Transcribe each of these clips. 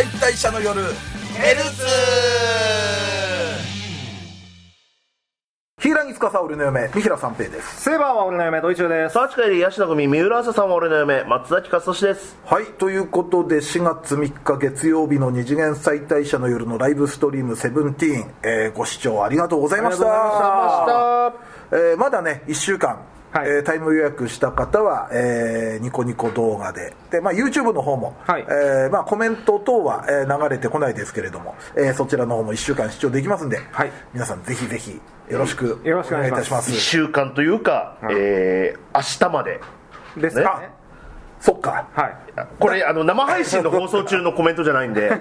解体者の夜。ヘルツ柊木司俺の嫁三平三平です。セーバーは俺の嫁ドイチューです。サーチ会でヤシの組三浦朝さんは俺の嫁松崎勝利です。はいということで4月3日月曜日の二次元再退者の夜のライブストリームセブンティーン、えーご視聴ありがとうございました。あえーまだね1週間、はい。えータイム予約した方は、えーニコニコ動画で。で、まあ、YouTube の方も、はい。えーまあ、コメント等は、えー流れてこないですけれども、えーそちらの方も1週間視聴できますんで、はい。皆さんぜひぜひよろしくよろしくお願いします。たします。1週間というか、えー明日まで。ですかあそっか。はい。これあの生配信の放送中のコメントじゃないんで。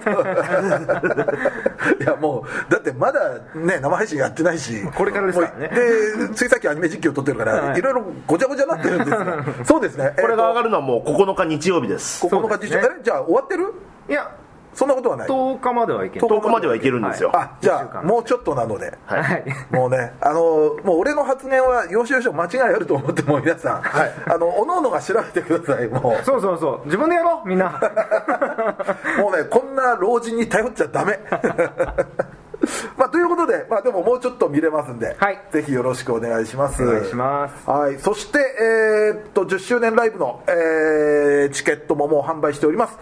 いやもうだってまだね生配信やってないし。これからですからね。でついさっきアニメ実況撮ってるから、はい。い、ろいろごちゃごちゃになってるんですよ そうですね。これが上がるるのはもう9日日曜日です。9日実況、そうですね。えじゃあ終わってる？いやそんなことはない。10日まではいけない10日まではいけるんですよ、あじゃあもうちょっとなので。はい。はい。もうね、あのもう俺の発言は要所要所間違いあると思っても皆さん、あのおのおのが調べてくださいもう。そうそうそう。自分でやろうみんな。もうねこんな老人に頼っちゃダメ まあということで、まあ、でももうちょっと見れますんで、はい。ぜひよろしくお願いします。お願いします。はい、そして、えーっと10周年ライブの、えーチケットももう販売しております。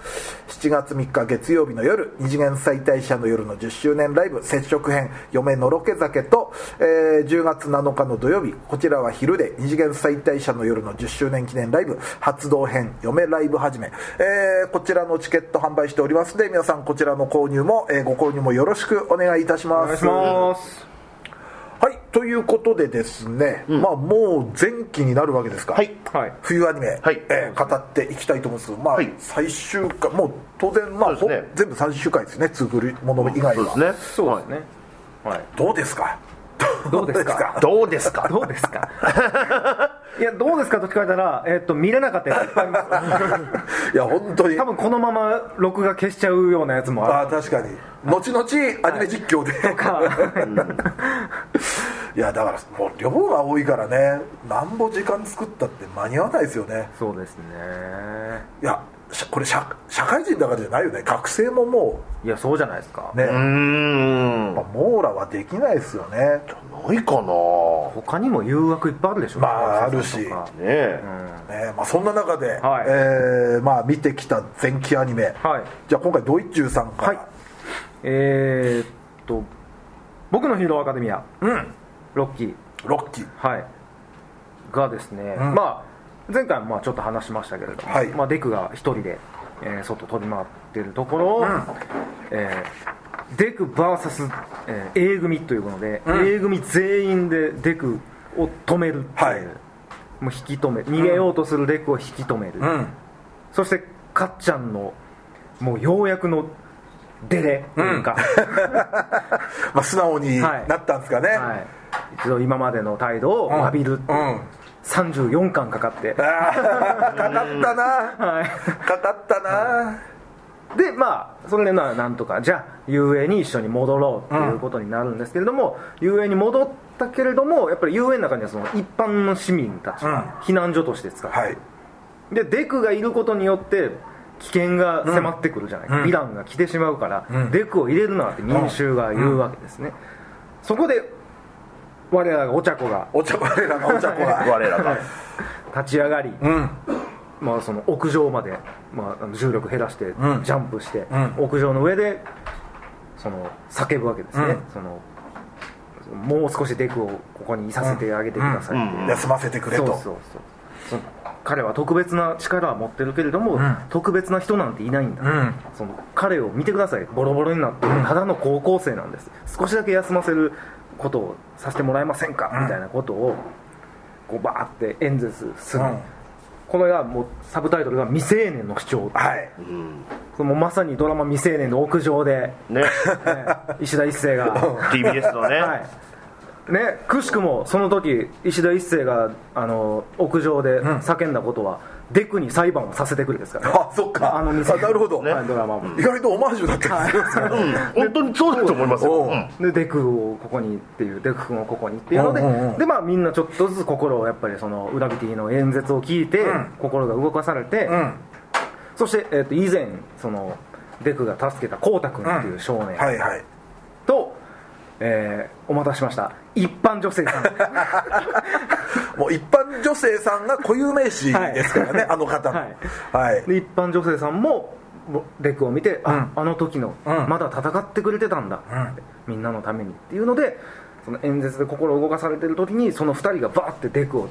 7月3日月曜日の夜二次元再退者の夜の10周年ライブ接触編嫁のろけ酒と、えー10月7日の土曜日こちらは昼で二次元再退者の夜の10周年記念ライブ発動編嫁ライブ始め、えーこちらのチケット販売しておりますので皆さんこちらの購入も、えーご購入もよろしくお願いいたしますお願いします。はいということでですね、まあもう前期になるわけですか。はい。はい。冬アニメ、はい。えー語っていきたいと思うんですけど、まあはい。最終回もう当然、まあね。ほ全部最終回ですね作るもの以外は、そうですね。そうですね。はい。どうですか？どうですか？どうですか？どうですか？いやどうですかと聞かれたら、えっと見れなかったやついっぱいあります いや本当に。多分このまま録画消しちゃうようなやつもある。あー確かに。後々アニメ実況で、か。い、やだからもう量が多いからね。なんぼ時間作ったって間に合わないですよね。そうですね。いやしこれ社社会人だからじゃないよね。学生ももいやそうじゃないですか。うね、うーん。まあ、網羅はできないですよね。ないかな。他にも誘惑いっぱいあるでしょ。まああるし。ねえ、ねまあ、そんな中で、はい。えーまあ、見てきた前期アニメ、はい。じゃあ今回ドイチューさんから、はい。えー、っと僕のヒーローアカデミア。うん。ロッキー。ロッキー。はい。がですね、うん。まあ前回もまあちょっと話しましたけれども、はい。まあ、デクが一人で、えー外飛び回ってるところを、ん。えーデク VS、えー A 組ということで、うん。A 組全員でデクを止めるっていう、はい。もう引き止め逃げようとするデクを引き止める、うん。そしてかっちゃんのもうようやくのデレというか、まあ、素直にはいなったんですかね、はい、一度今までの態度を詫びるっていう、うん34巻かかって、あーかかったな。はい、かかったな。でまあそれでまあなんとかじゃあ遊泳に一緒に戻ろうっていうことになるんですけれども、遊泳に戻ったけれどもやっぱり遊泳の中にはその一般の市民たちが避難所として使って、はい。でデクがいることによって危険が迫ってくるじゃない？か、うん。ヴィランが来てしまうから、うん。デクを入れるなって民衆が言うわけですね、そこで我らがお茶子が。お茶我らがお茶子が。我らが。立ち上がり、うん。まあ、その屋上まで、まあ重力減らしてん。ジャンプして、うん。屋上の上でその叫ぶわけですね、うん。そのもう少しデクをここにいさせてあげてくださいって。いう、うん。休ませてくれと。そうそうそう。彼は特別な力は持ってるけれども、ん。特別な人なんていないんだ、うん。その彼を見てください。ボロボロになってるただの高校生なんです。少しだけ休ませることをさせてもらえませんか、うん。みたいなことをこうバーって演説する、うん。これがもうサブタイトルが「未成年の主張」はい。そのまさにドラマ「未成年」の屋上で、ね。ね。石田一生が。TBS のね、はい。ね、くしくもその時石田一生があの屋上で叫んだことは、デクに裁判をさせてくれですから。ねあそっか。あの店あなるほど。はいドラマも。意外とオマージュだったりするんですようん、本当にそうだと思いますよ、でデクをここにっていうデク君をここにっていうので、うんうんうん。でまあみんなちょっとずつ心をやっぱりそのウラビティの演説を聞いて、うん。心が動かされて、うん。そして、えー、と以前そのデクが助けたコウタ君っていう少年はいはい。と、えーお待たせしました。一般女性さん。もう一般女性さんが固有名詞ですからね、は いあの方のはい。はい、で一般女性さんもデクを見て、ああの時の、うん。まだ戦ってくれてたんだ、ってみんなのためにっていうのでその演説で心を動かされてる時にその2人がバーってデクを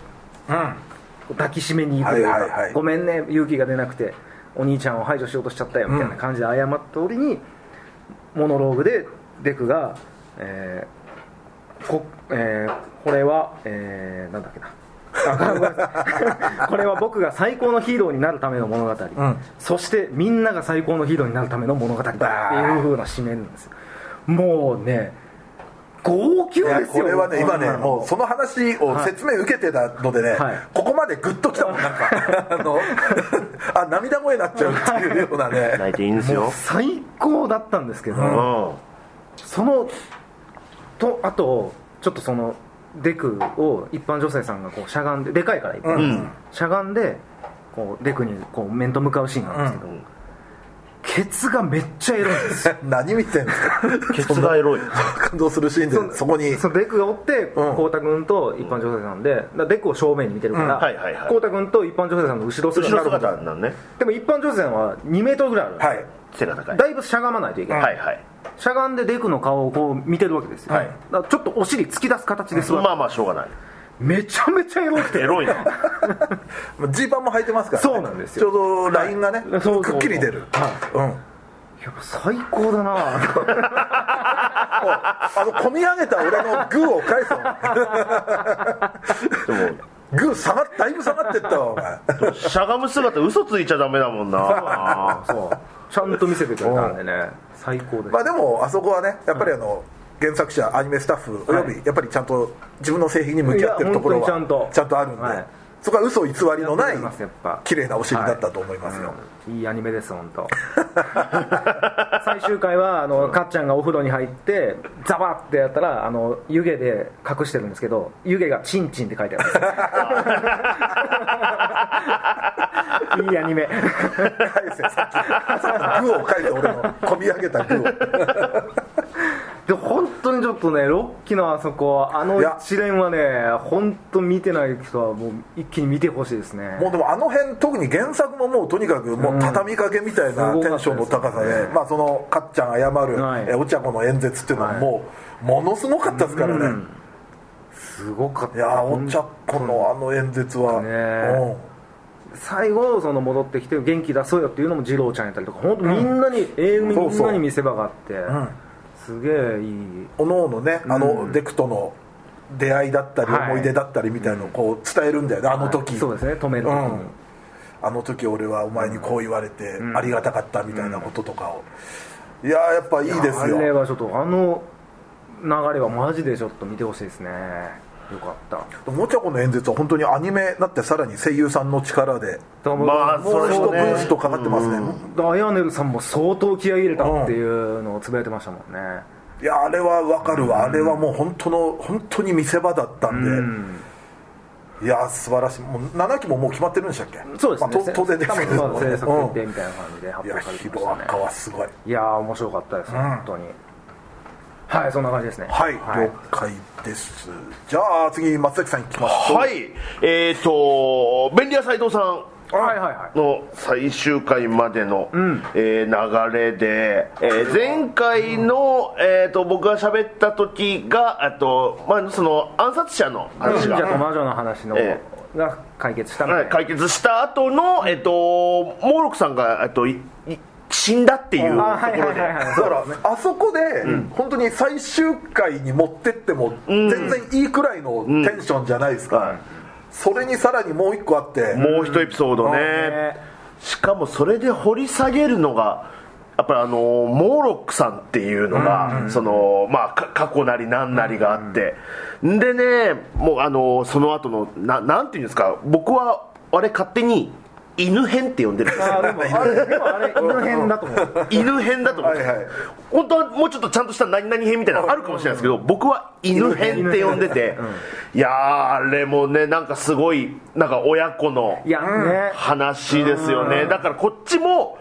抱きしめに行く。というか、はいはいはい。ごめんね勇気が出なくてお兄ちゃんを排除しようとしちゃったよみたいな感じで謝った折に、モノローグでデクが、えーこえーこれは、えーなんだっけな。これは僕が最高のヒーローになるための物語、ん。そしてみんなが最高のヒーローになるための物語だっていう風な締めるんですよ。もうね号泣ですよ。これはね今ねもうその話を説明受けてたのでね、はい。ここまでグッときたもんなんか。あのあ涙声になっちゃうっていうようなね。泣いていいんですよ。最高だったんですけど、うん。そのとあとちょっとそのデクを一般女性さんがこうしゃがんででかいから一般女性さん。うんしゃがんでこうデクにこう面と向かうシーンなんですけど、ケツがめっちゃエロいんですよ。何見てんですか？ケツがエロい。感動するシーンで。そこに。そのデクがおってうん。浩太君と一般女性さんでデクを正面に見てるからうん。はいはいはい。浩太君と一般女性さんの後ろ後ろ姿姿なのね。でも一般女性さんは2メートルぐらいあるはい。背が高い。だいぶしゃがまないといけない、はいはいしゃがんでデクの顔をこう見てるわけですよ、はい。だちょっとお尻突き出す形で座って、まあまあしょうがない。めちゃめちゃエロくて。エロいなジーパンも履いてますから、ね、そうなんですよ。ちょうどラインがね、そうそうくっきり出る、うん。やっぱ最高だな。あの込み上げた俺のグーを返す でもグー下がっだいぶ下がってったわお前。しゃがむ姿嘘ついちゃダメだもんな。そうちゃんと見せてくれたんでね。最高です。まあでもあそこはねやっぱりあの、原作者アニメスタッフおよび、はいやっぱりちゃんと自分の製品に向き合ってるところは本当にちゃんとちゃんとあるんで、はいそこは嘘偽りのない綺麗なお尻だったと思いますよ、い。いアニメです本当 最終回はあのかっちゃんがお風呂に入ってザバッてやったらあの湯気で隠してるんですけど湯気がチンチンって書いてある。いいアニメ。返せさっき。さっきグーを返せ俺の込み上げたグーをで本当にちょっとねロッキーのあそこあの一連はね本当見てない人はもう一気に見てほしいですね。もうでもあの辺特に原作ももうとにかくもう畳みかけみたいなうんテンションの高さで、まあそのかっちゃん謝る、はい。えお茶子の演説っていうのはもう、ものすごかったですからね、うん。すごかった。いやーお茶子のあの演説は、ね。え最後その戻ってきて元気出そうよっていうのも二郎ちゃんやったりとか本当みんなに A 組みんなに見せ場があって。んすげえいい。おのおのねあのうん。デクとの出会いだったりはい。思い出だったりみたいのをこう伝えるんだよね、あの時、そうですね止める。うん。あの時俺はお前にこう言われてありがたかったみたいなこととかを、いやーやっぱいいですあれよはちょっとあの流れはマジでちょっと見てほしいですねよかった。もちゃこの演説は本当にアニメになってさらに声優さんの力でままあもう一ブーストかかってますね、アヤネルさんも相当気合い入れたっていうのをつぶやいてましたもんね。いやあれはわかるわ、あれはもう本当の本当に見せ場だったんで、うん。いや素晴らしい。もう7期ももう決まってるんでしたっけ？そうですね、まあと当然ですけれど制作うん。決定みたいな感じで発表されてましたね。カはすごい。いやー面白かったです、本当にはいそんな感じですね。はい、了解です。じゃあ次松崎さんいきましょう。はい。えっ、ー、と便利屋斎藤さん。はいはいはい。の最終回までの、ん。えー流れで、えー前回の、えー、と僕が喋った時があと、まあ、その暗殺者の話忍者とが、魔女の話の、えが解決したはい解決した後の、えー、とモーロクさんがえっといい死んだっていうところで。だから、あそこで、本当に最終回に持ってっても、全然いいくらいのテンションじゃないですか、はいそれにさらにもう一個あって、もう一エピソードね、ねしかもそれで掘り下げるのがやっぱりあのモーロックさんっていうのが、そのまあか過去なり何なりがあって、でねもうあのその後のななんていうんですか僕はあれ勝手に犬編って呼んでるんですよ。あでもあれでもあれ犬編だと思う。犬編だと思う。はいはい。本当はもうちょっとちゃんとした何々編みたいなのあるかもしれないですけど僕は犬編って呼んでていやーあれもねなんかすごいなんか親子の話ですよね。だからこっちも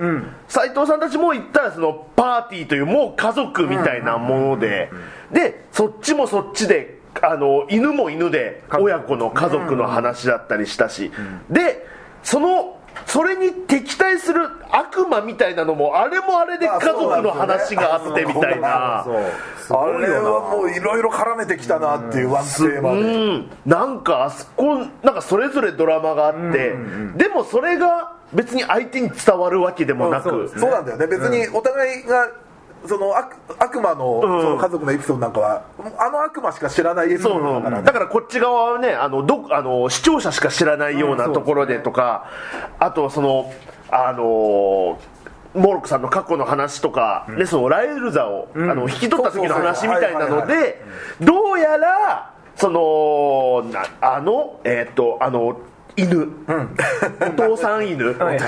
斎藤さんたちも言ったらそのパーティーというもう家族みたいなものででそっちもそっちであの犬も犬で親子の家族の話だったりしたし。でそのそれに敵対する悪魔みたいなのもあれもあれで家族の話があってみたいな。あれはもういろいろ絡めてきたなっていうワンテーマうでん。なんかあそこなんかそれぞれドラマがあって、でもそれが別に相手に伝わるわけでもなく、そうねそうなんだよね。別にお互いがその悪悪魔のその家族のエピソードなんかはあの悪魔しか知らないエピソードだからね。だからこっち側はねあのどあの視聴者しか知らないようなところでとか、あとそのあのモーロックさんの過去の話とか、でそのライルザを、あの引き取った時の話みたいなのでどうやらそのなあのえーっとあの犬、お父さん犬、はい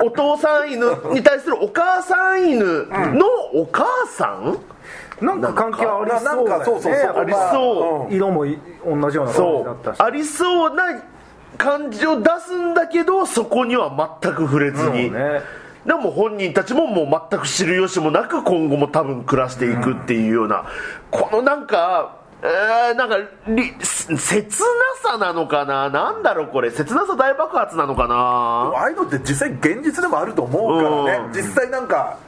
お父さん犬に対するお母さん犬のお母さん、なんか関係はありそうだよね。ありそう、色もい同じような感じだったし。ありそうな感じを出すんだけどそこには全く触れずに、そうね。でも本人たちももう全く知る由もなく今後も多分暮らしていくっていうような、このなんかえーなんかり切なさなのかな？なんだろうこれ。切なさ大爆発なのかな？ああいうのって実際現実でもあると思うからね。うん。実際なんか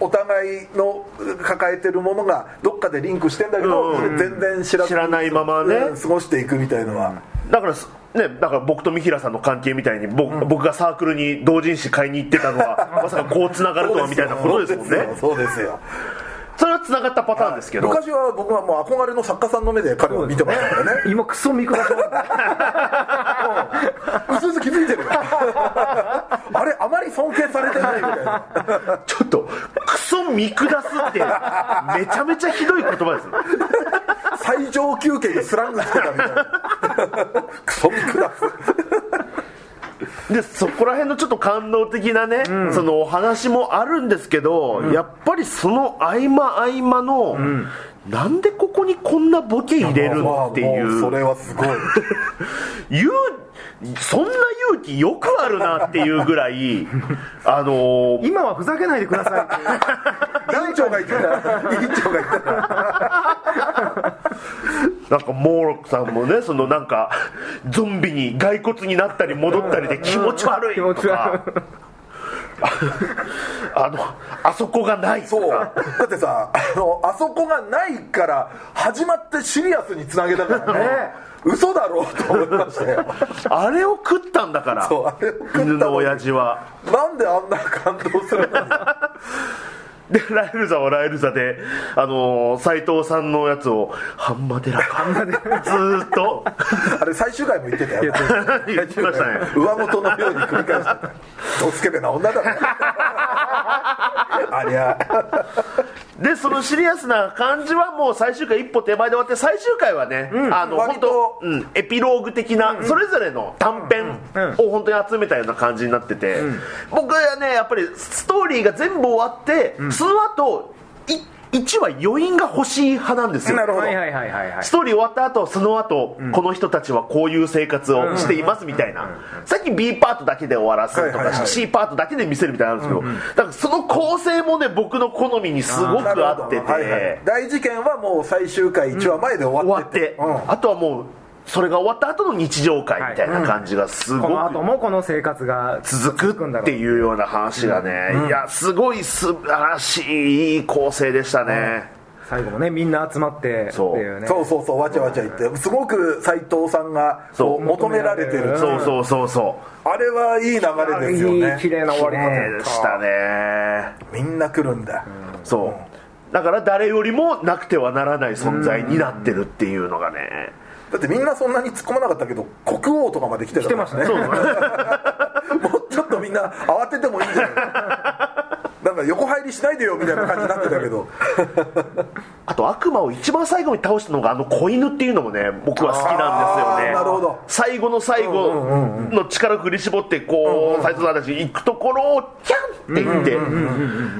お互いの抱えてるものがどっかでリンクしてんだけど、うん。全然知らず知らないままね。うん過ごしていくみたいのは、だからすね、だから僕と三平さんの関係みたいに僕,、僕がサークルに同人誌買いに行ってたのは まさかこうつながるとはみたいなことですもんね。そうですよそれはつながったパターンですけど、昔は僕はもう憧れの作家さんの目で彼を見てましたからね。今クソ見下しうす。うす気づいてる あれあまり尊敬されてないみたいな。ちょっとクソ見下すってめちゃめちゃひどい言葉ですね 最上級家にスラングつけたみたいな。クソ見下すでそこら辺のちょっと感動的なね、そのお話もあるんですけど、やっぱりその合間合間の、なんでここにこんなボケ入れるのっていう？うそれはすごい。勇そんな勇気よくあるなっていうぐらい あのー今はふざけないでくださいっていう。委員長が言ってた。委員長が言ってた。なんかモーロックさんもねそのなんかゾンビに骸骨になったり戻ったりで気持ち悪い気持とち悪かあのあそこがない。そう。だってさあのあそこがないから始まってシリアスにつなげたからね。嘘だろうと思いましたよ。あれを食ったんだから。そうあれを食った犬の親父は。なんであんな感動するのにでライルザはライルザであの斎藤さんのやつをハンマデラか。ずーっと。あれ最終回も言ってたよ。言ってましたね。上元のように繰り返してた。ドスケベな女だね ありゃでそのシリアスな感じはもう最終回一歩手前で終わって最終回はね、あの割と。本当、うん、エピローグ的な、それぞれの短編を本当に集めたような感じになってて、僕はねやっぱりストーリーが全部終わって、その後い1は余韻が欲しい派なんですよ。なるほど。はいはいはいはいはい。ストーリー終わった後その後、この人たちはこういう生活をしていますみたいな、さっき B パートだけで終わらすとか、はいはいはい C パートだけで見せるみたいなのあるんですけど、だからその構成もね僕の好みにすごく合ってて、はいはい。大事件はもう最終回1話前で終終わってわってて、うん。あとはもうそれが終わった後の日常会みたいな感じがすごこの後くもこの生活が続くっていうような話がね、いやすごい素晴らしいいい構成でしたね、最後もねみんな集まってってそういうね。そう。そうそうわちゃわちゃ言ってすごく斎藤さんがそう。求められてるう。んそうそうそうそう。あれはいい流れですよいいね綺麗な終わり綺方麗でしたね。みんな来るんだ。そう。だから誰よりもなくてはならない存在になってるっていうのがねだってみんなそんなに突っ込まなかったけど国王とかまで来てた来てました。ねそう もうちょっとみんな慌ててもいいんじゃない？なんか横入りしないでよみたいな感じになってたけど。あと悪魔を一番最後に倒したのがあの子犬っていうのもね僕は好きなんですよね。なるほど。最後の最後の力を振り絞ってこう斎藤さんたち行くところをキャンって言って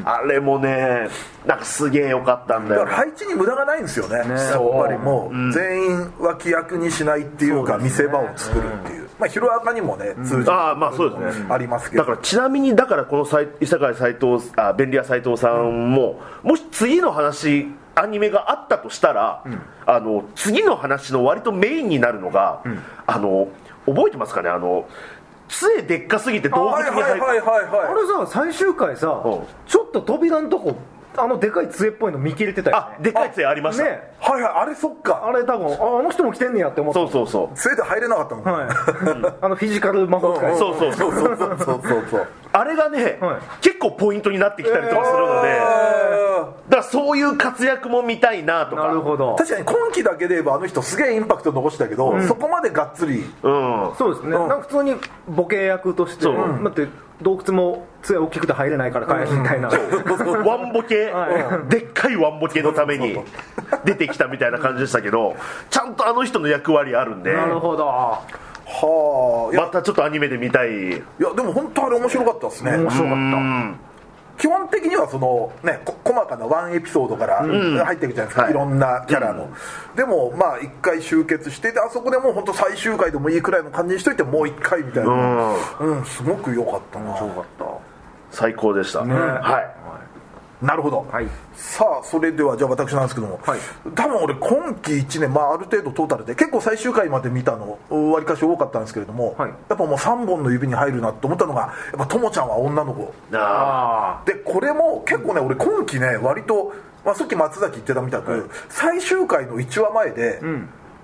あれもねなんかすげえよかったんだだよから配置に無駄がないんですよね。やっぱりもう全員脇役にしないっていうか見せ場を作るっていうまあヒロアカにもね通じるああまあそうですね。ありますけど。だからちなみにだからこのさい伊坂井斎藤あ便利屋斎藤さんも、もし次の話アニメがあったとしたら、あの次の話の割とメインになるのが、あの覚えてますかね？あの杖でっかすぎて動物に入はいはいはいはいあはい。れさ最終回さうん。ちょっと扉のとこあのでかい杖っぽいの見切れてたよね。あでかい杖ありました。ね。はいはいあれそっか。あれ多分ああの人も来てんねやって思った。そうそうそう。杖で入れなかったもん、はい、あのフィジカル魔法使い。そうそうそう。そうそうそうそうあれがね、はい、結構ポイントになってきたりとかするので、えー。だからそういう活躍も見たいなとか。なるほど。ー確かに今期だけで言えばあの人すげえインパクト残したけど、そこまでがっつり。うん。そうですね、うん。なんか普通にボケ役として、そう。だって洞窟も杖大きくて入れないから返すみたいな、ワンボケ、はでっかいワンボケのために出てきたみたいな感じでしたけどちゃんとあの人の役割あるんで。なるほど。はあ。またちょっとアニメで見たい。いやでも本当あれ面白かったですね。面白かっうん基本的にはそのねこ細かなワンエピソードから入っていくじゃないですか、はい。い、ろんなキャラの、でもまあ一回集結してであそこでもう本当最終回でもいいくらいの感じにしといてもう一回みたいな。うん、すごく良かったな。た面白かった。最高でした、はいなるほど、はい。さあそれではじゃあ私なんですけども、はい。多分俺今期1年、まあ、ある程度トータルで結構最終回まで見たのわりかし多かったんですけれども、はい。やっぱもう3本の指に入るなと思ったのがやっぱともちゃんは女の子。ああでこれも結構ね俺今期ね割と、まあ、さっき松崎言ってたみたく、最終回の1話前で、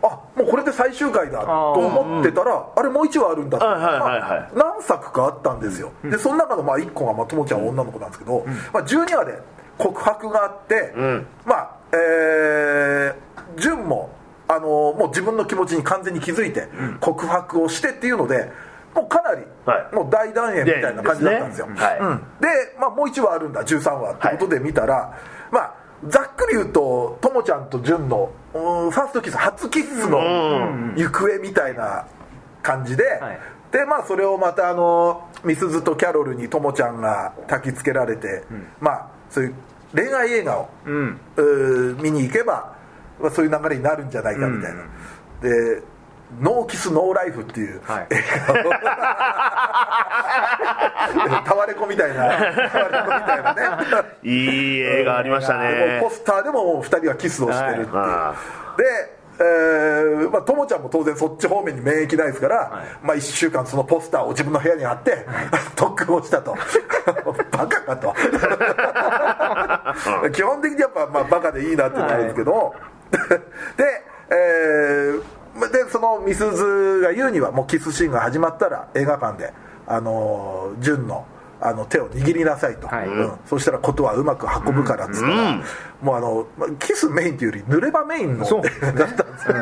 あもうこれで最終回だと思ってたらあ,、れもう1話あるんだって、はいはいはいはい。まあ何作かあったんですよ、でその中のまあ1個がまあともちゃんは女の子なんですけど、まあ、12話で告白があって、ん。まあえー、純もあのもう自分の気持ちに完全に気づいて告白をしてっていうのでもうかなり、はい。もう大団円みたいな感じだったんですよ。で、まあ、もう1話あるんだ。13話ってことで見たら、まあざっくり言うとともちゃんと純のうんファーストキス初キスの行方みたいな感じで、はい。でまあそれをまたあのみすずとキャロルにともちゃんが焚きつけられて、まあそういう恋愛映画を、うん。見に行けば、まあ、そういう流れになるんじゃないかみたいな、で「ノーキスノーライフ」っていう、はい。映画を。タワレコみたいな。タワレコみたいなね。いい映画ありましたね。ポスターでももう2人はキスをしてるっていう、はでえーまあ、ともちゃんも当然そっち方面に免疫ないですから、まあ、1週間そのポスターを自分の部屋に貼って、特訓をしたと。バカかと。基本的にやっぱ、まあ、バカでいいなってなるんですけど、で,、えーまあでそのみすずが言うにはもうキスシーンが始まったら映画館で、あのー、純のあの手を握りなさいと、はい。うん。そしたらことはうまく運ぶからっつったら、もうあのまあキスメインというより濡れ場メインのそう。映画だったんですよ。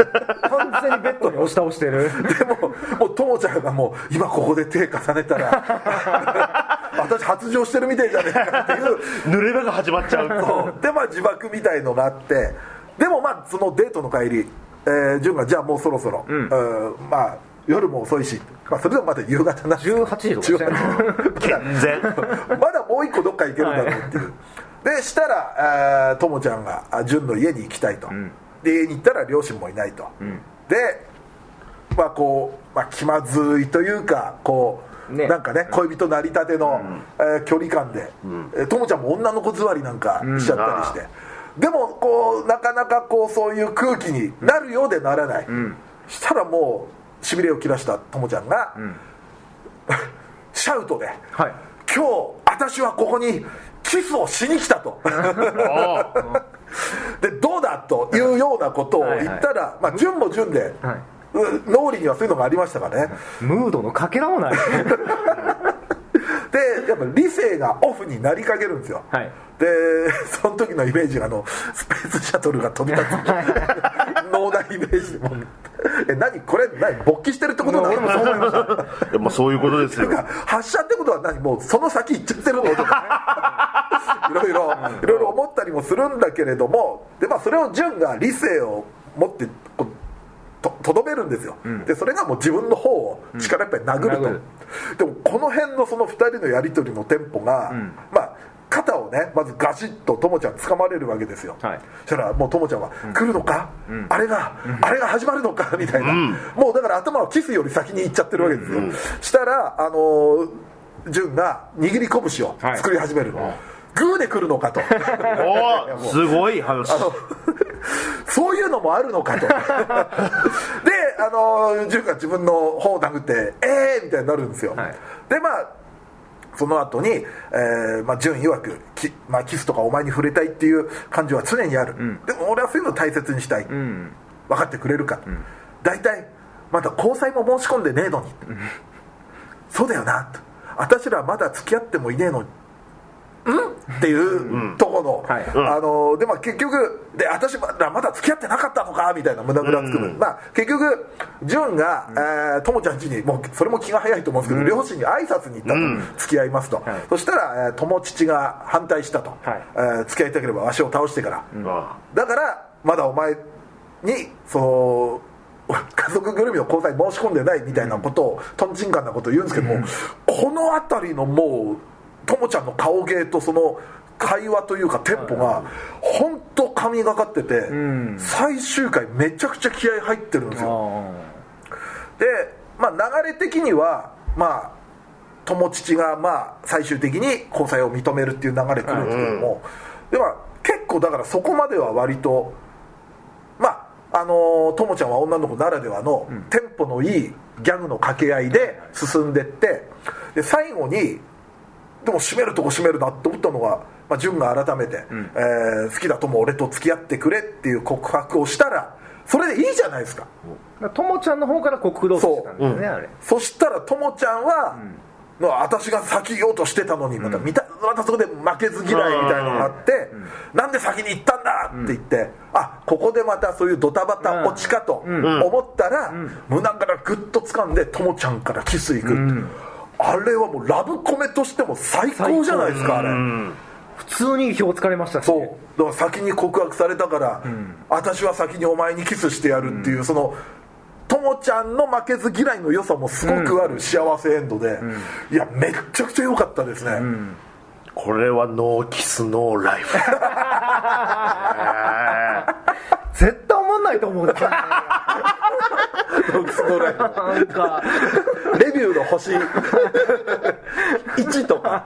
完全にベッドに押し倒してる。でももうともちゃんがもう今ここで手重ねたら 私発情してるみたいじゃねえかっていう。い濡れ場が始まっちゃう。そう。でまあ自爆みたいのがあって。でもまあそのデートの帰り、えー、潤がじゃあもうそろそろ、うん。まあ夜も遅いし、まあ、それでもまだ夕方な18時とかしてる18全然。まだもう一個どっか行けるだろうっていう、でしたらともちゃんがあ潤の家に行きたいと、で家に行ったら両親もいないと、でまあこう、まあ、気まずいというかこう、ね。なんかね恋人なりたての、えー距離感で、えーともちゃんも女の子座りなんかしちゃったりして、でもこうなかなかこうそういう空気になるようでならない、したらもうしびれを切らしたともちゃんが、シャウトではい「今日私はここにキスをしに来た」と。でどうだというようなことを言ったら、まあ順も順で、はう脳裏にはそういうのがありましたからねムードのかけらもない でやっぱ理性がオフになりかけるんですよ、はい。でその時のイメージがあのスペースシャトルが飛び立つ。脳内イメージでも。うえ何これ？何？勃起してるってことなの俺もそう思いました。でもそういうことですよ。発射ってことは何？もうその先行っちゃってるのとか いろいろいろいろ思ったりもするんだけれども。で、まあ、それを純が理性を持ってこうととどめるんですよ、でそれがもう自分の方を力いっぱい殴ると、殴る。でもこの辺のその2人のやり取りのテンポが、まあ肩をねまずガシッとともちゃん掴まれるわけですよ、はい。そしたらもうともちゃんは「来るのか、あれが、あれが始まるのか」みたいな、もうだから頭はキスより先に行っちゃってるわけですよ、したらあのー潤が握り拳を作り始める、グーで来るのかと。すごい話。そういうのもあるのかと。であの潤が自分の方を殴って「ええー!」みたいになるんですよ、はい。でまあその後に、えーまあ、潤曰くき、まあ、キスとかお前に触れたいっていう感情は常にある、でも俺はそういうの大切にしたい、うん。分かってくれるか、大体まだ交際も申し込んでねえのに、そうだよな。と私らまだ付き合ってもいねえのに。んっていうとこの、はい。あのでまあ結局で私らまだ付き合ってなかったのかみたいな胸ぐらつくむ、まあ結局潤が、えーともちゃん家にもうそれも気が早いと思うんですけど、両親に挨拶に行ったと、付き合いますと、はい。そしたら、えー友父が反対したと、はい。えー付き合いたければ足を倒してから、あだからまだお前にその 家族ぐるみの交際申し込んでないみたいなことを、とんちんかんなことを言うんですけども、この辺りのもうともちゃんの顔芸とその会話というかテンポが本当神がかってて、ん。最終回めちゃくちゃ気合入ってるんですよ。あで、まあ、流れ的にはまあ友父がまあ最終的に交際を認めるっていう流れ来るんですけども、でまあ結構だからそこまでは割とまああのともちゃんは女の子ならではのテンポのいいギャグの掛け合いで進んでってで最後にでも締めるとこ締めるなって思ったのが、まあ、潤が改めて、えー好きだとも俺と付き合ってくれっていう告白をしたらそれでいいじゃないですか。あともちゃんの方から告ろうとしてたんですよねあれ。そしたらともちゃんは、の私が先言おうとしてたのにまた見たまたそこで負けず嫌いみたいのがあって、なんで先に行ったんだって言って、あここでまたそういうドタバタ落ちかと思ったら、胸からグッと掴んでともちゃんからキス行く、あれはもうラブコメとしても最高じゃないですかあれ。普通に票つかれましたし。そう。だから先に告白されたから、私は先にお前にキスしてやるっていう、そのともちゃんの負けず嫌いの良さもすごくある幸せエンドで、いやめっちゃくちゃ良かったですね、これはノーキスノーライフ。絶対思んないと思うねロキスノーライなんか。フレビューの星1とか。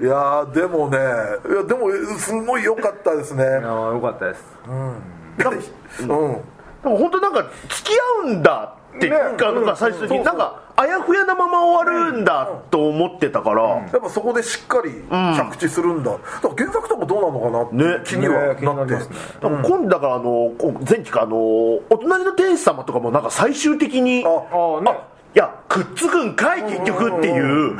いやーでもね。いやでもすごい良かったですね。ああよかったです。うん。でも本当なんか付き合うんだってねいうかなんか最終的に。なんかあやふやなまま終わるんだと思ってたから。やっぱそこでしっかり着地するんだ,、だから原作とかどうなのかな？ってね気にはなって、ね。だから今度だからあの前期かあのお隣の天使様とかもなんか最終的にあああねいやくっつくんかい結局っていう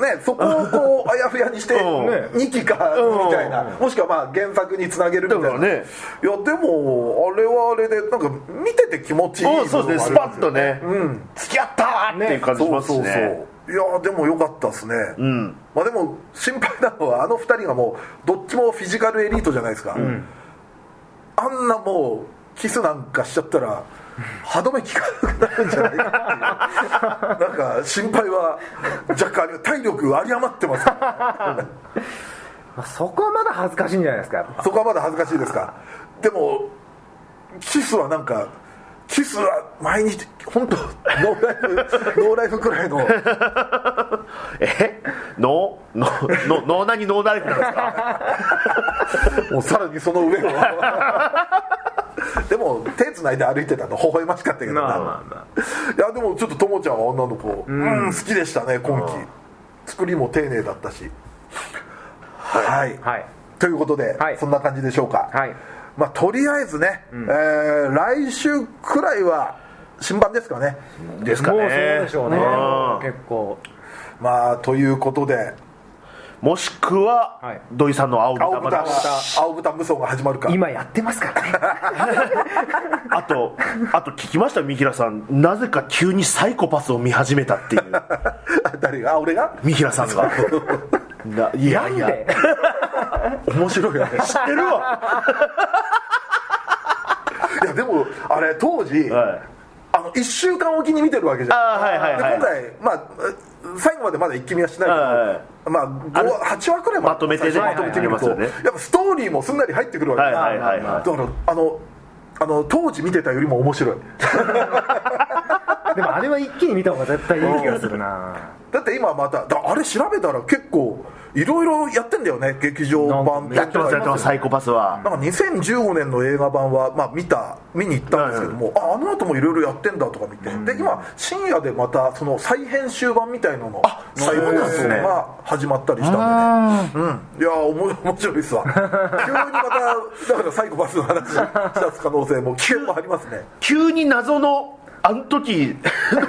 ね、そこをこうあやふやにして うん。2期かみたいな、もしくはまあ原作につなげるみたいな、ね。いやでもあれはあれでなんか見てて気持ちいいうんそうです。ねスパッとねうん。付き合ったーっていう感じしますしそうそうそう。ねいやでもよかったですね、うん。まあでも心配なのはあの2人がもうどっちもフィジカルエリートじゃないですか、あんなもうキスなんかしちゃったら歯止め効かなくなるんじゃないかっていう。なんか心配は若干ある。体力有り余ってます。か らまあそこはまだ恥ずかしいんじゃないですかそこはまだ恥ずかしいですか。でもキスはなんかキスは毎日本当ノーライフノーライフくらいの。え？ノーノーノーノー何？ノーライフなんですか。もうさらにその上を。でも手つないで歩いてたの微笑ましかったけどな、まあまあまいやでもちょっとともちゃんは女の子うん、好きでしたね今期作りも丁寧だったし。はい、あはい。ということで、はい。そんな感じでしょうか、はいまあとりあえずね、えー来週くらいは新版ですかね。ですかね。もうそうでしょうね。うん。結構。まあということで。もしくは、はい。土井さんの青青豚豚話青豚無双が始まるか。今やってますからね。あとあと聞きました？三平さん。なぜか急にサイコパスを見始めたっていう。誰が？あ俺が？三平さんが ないやいや。面白いよね。知ってるわ。いやでもあれ当時、はい。あの1週間おきに見てるわけじゃん。はいはいはい。で今回まあ最後までまだ一気見はしないけど、はいまああれ5 8話くらいまとめてね。まとめてみると、はいはいはい。やっぱストーリーもすんなり入ってくるわけ、はいはい。だからあのあの当時見てたよりも面白い でもあれは一気に見た方が絶対いい気がするな。だって今まただあれ調べたら結構いろいろやってんだよね。劇場版やってますやってますサイコパスは。なんか2015年の映画版は、まあ、見た見に行ったんですけども、ああの後もいろいろやってんだとか見て、で今深夜でまたその再編集版みたいなの再そうなんですね。放送が始まったりしたんでね。うん。いやおも面白いっすわ。急にまただからサイコパスの話し出す可能性も危険もありますね。急に謎のあの時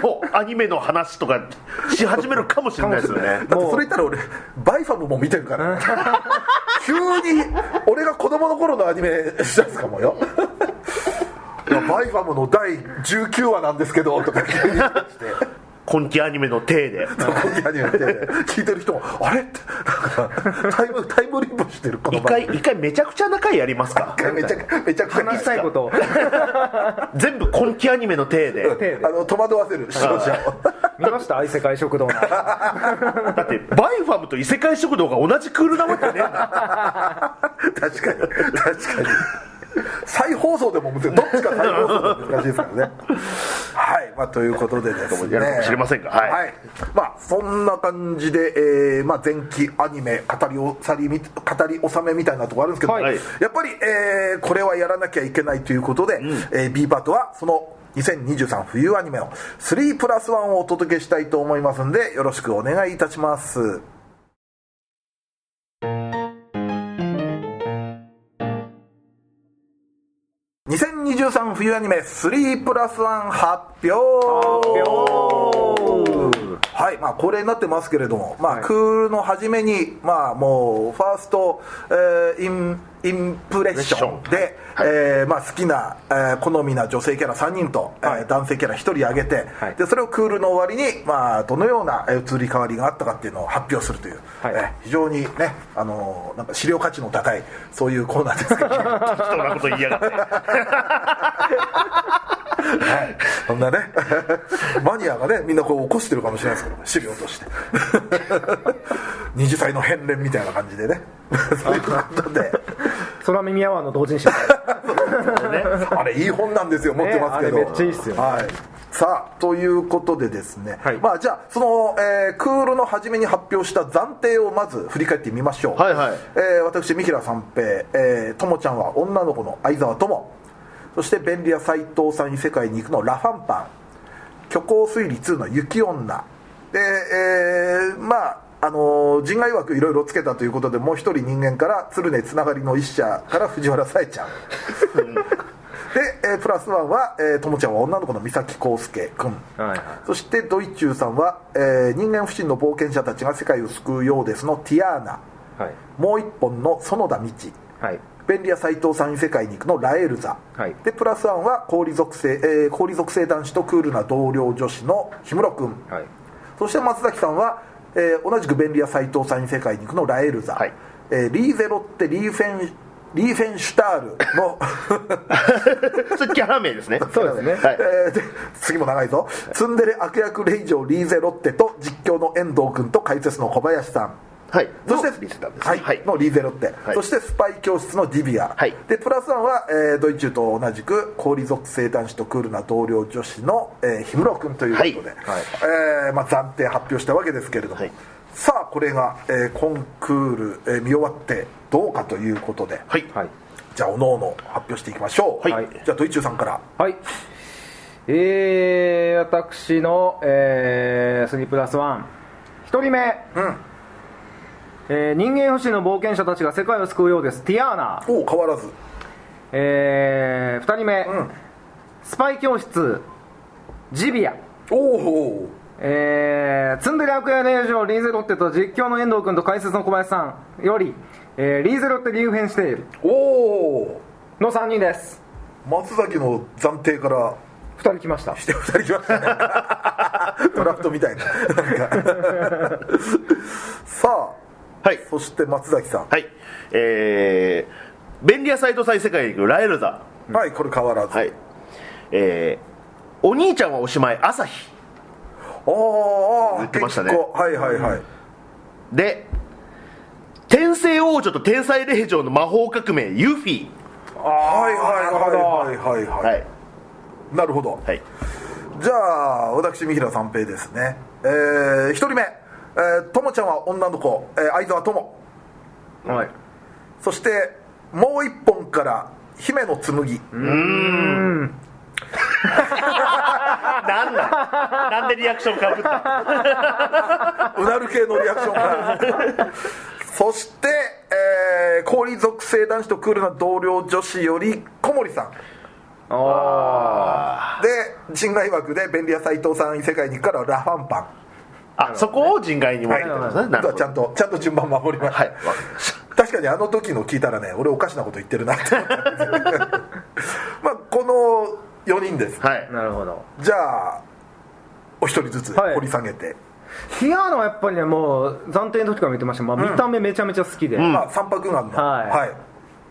のアニメの話とかし始めるかもしれないですよね。だってそれ言ったら俺バイファムも見てるから。急に俺が子供の頃のアニメしだすかもよ。バイファムの第19話なんですけどとか急に言い出して今期アニメの体で。そこにアニメって聞いてる人もあれってタイムタイムリープしてるこの一回一回めちゃくちゃな回やりますか？めちゃくめちゃくちゃ話したいことを。全部今期アニメの体で。あの戸惑わせる視聴者を。見ました？愛世界食堂の。だってバイファムと異世界食堂が同じクールなわけねえんだ。確かに確かに。再放送でもどっちか再放送でも難しいですからね。はい、まあ、ということでですね。やるかもしれませんがはい。まあそんな感じで、えーまあ、前期アニメ語りおさりみ語り納めみたいなところあるんですけど、はい。やっぱり、えーこれはやらなきゃいけないということで、えー B パートはその2023冬アニメの3プラス1をお届けしたいと思いますんでよろしくお願いいたします2023冬アニメ3プラス1発表。はいまあ恒例になってますけれども、まあはい。クールの初めに、まあ、もうファースト、えーインインプレッションで、えーまあ、好きな、えー好みな女性キャラ3人と、えーはい。男性キャラ1人挙げて、はい。でそれをクールの終わりに、まあ、どのようなえー移り変わりがあったかっていうのを発表するという、はい。えー非常にね、あのーなんか資料価値の高いそういうコーナーですけど。適当なこと言いやがって。はい、そんなね マニアがねみんなこう起こしてるかもしれないですけど資料として。二次祭の片鱗みたいな感じでね。そういうことで空耳アワーの同人誌 あれいい本なんですよ。持ってますけど、めっちゃいいっすよ。ねはい。さあということでですね、はい。まあじゃあその、えークールの初めに発表した暫定をまず振り返ってみましょう。はいはい。えー私三平三平。えーともちゃんは女の子の相沢友。そして便利屋斎藤さん異世界に行くのラファンパン。虚構推理2の雪女。で、えーまああのー人外枠いろいろつけたということでもう一人人間から鶴根つながりの一社から藤原さえちゃん。で、えープラスワンは、えーともちゃんは女の子の三崎康介君はいはい。そしてドイチューさんは、えー人間不信の冒険者たちが世界を救うようですのティアーナ。はい。もう一本の園田道はい。便利屋斎藤さん異世界に行くのラエルザ、はい。でプラスワンは氷属性、えー氷属性男子とクールな同僚女子の氷室君はい。そして松崎さんは、えー同じく便利屋斎藤さん異世界に行くのラエルザ、はい。えーリーゼロってリーフェン リーフェンシュタールの それキャラ名ですね。そうですね。はい。えーで次も長いぞ。ツンデレ悪役令嬢リーゼロッテと実況の遠藤君と解説の小林さんはい。そしてのリスターです。はい。はい。のリーゼロッテ、はい。そしてスパイ教室のディビア、はい。でプラスワンは、えードイチューと同じく氷属性男子とクールな同僚女子の、えー、氷室君ということで、はい。えーまあ、暫定発表したわけですけれども、はい。さあこれが、えーコンクール、えー見終わってどうかということで、はい。はい。じゃあおのおの発表していきましょう、はい。じゃあドイチューさんから。はい。えー、私の、えー、3プラス1 1人目、うんえー人間不信の冒険者たちが世界を救うようです。ティアーナ、おう変わらず。えー、2人目、ん。スパイ教室ジビア、おおえー、ツンデレ悪屋令嬢リーゼロッテと実況の遠藤君と解説の小林さんより、えー、リーゼロッテリーフェンシュテイルおおの3人です。松崎の暫定から2人来ました。して2人来ましたね。ドラフトみたいな。さあはい。そして松崎さん。はい。えー、便利屋サイト再世界に行くラエルザはいこれ変わらず、はい。えー、お兄ちゃんはおしまい朝日。ああ言ってましたね。はいはいはい、で天聖王女と天才レヘジョの魔法革命ユフィはいはいはいはいはい、はい。なるほど、はい。じゃあ私三平三平ですね。えー、1人目えーともちゃんは女の子、えー、相沢友はい。そしてもう一本から姫の紬。なんだ？なんでリアクションかぶった？うなる系のリアクションが そして、えー、氷属性男子とクールな同僚女子より小森さん。あで人外枠で便利屋斎藤さん異世界に行くからラファンパンあそこを人外に持ってきたんですね。なるほど。ちゃんとちゃんと順番守りました、はい。確かにあの時の聞いたらね俺おかしなこと言ってるなって。思ったんですけどまあこの4人です、はい。あなるほど。じゃあお一人ずつはい。掘り下げて、ヒアーノはやっぱりねもう暫定の時から見てました、まあ、見た目めちゃめちゃ好きで、まあ三白眼のはい。はい、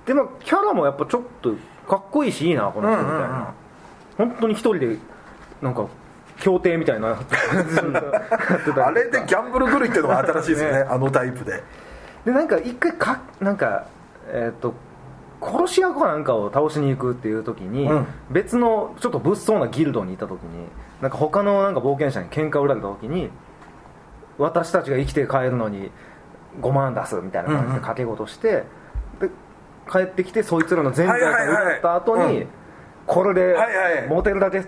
でもキャラもやっぱちょっとかっこいいしいいなこの人みたいな、うんうんうん。本当に一人でなんか協定みたいな。あれでギャンブル狂いっていうのが新しいですね。あのタイプで。でなんか一回かなんかえっ、と殺し屋かなんかを倒しに行くっていう時に、うん。別のちょっと物騒なギルドにいた時になんか他のなんか冒険者に喧嘩を売られた時に私たちが生きて帰るのに5万出すみたいな感じで掛け事して、で帰ってきてそいつらの全財産を売った後に、はいはいはい。うん。これでモテるだけ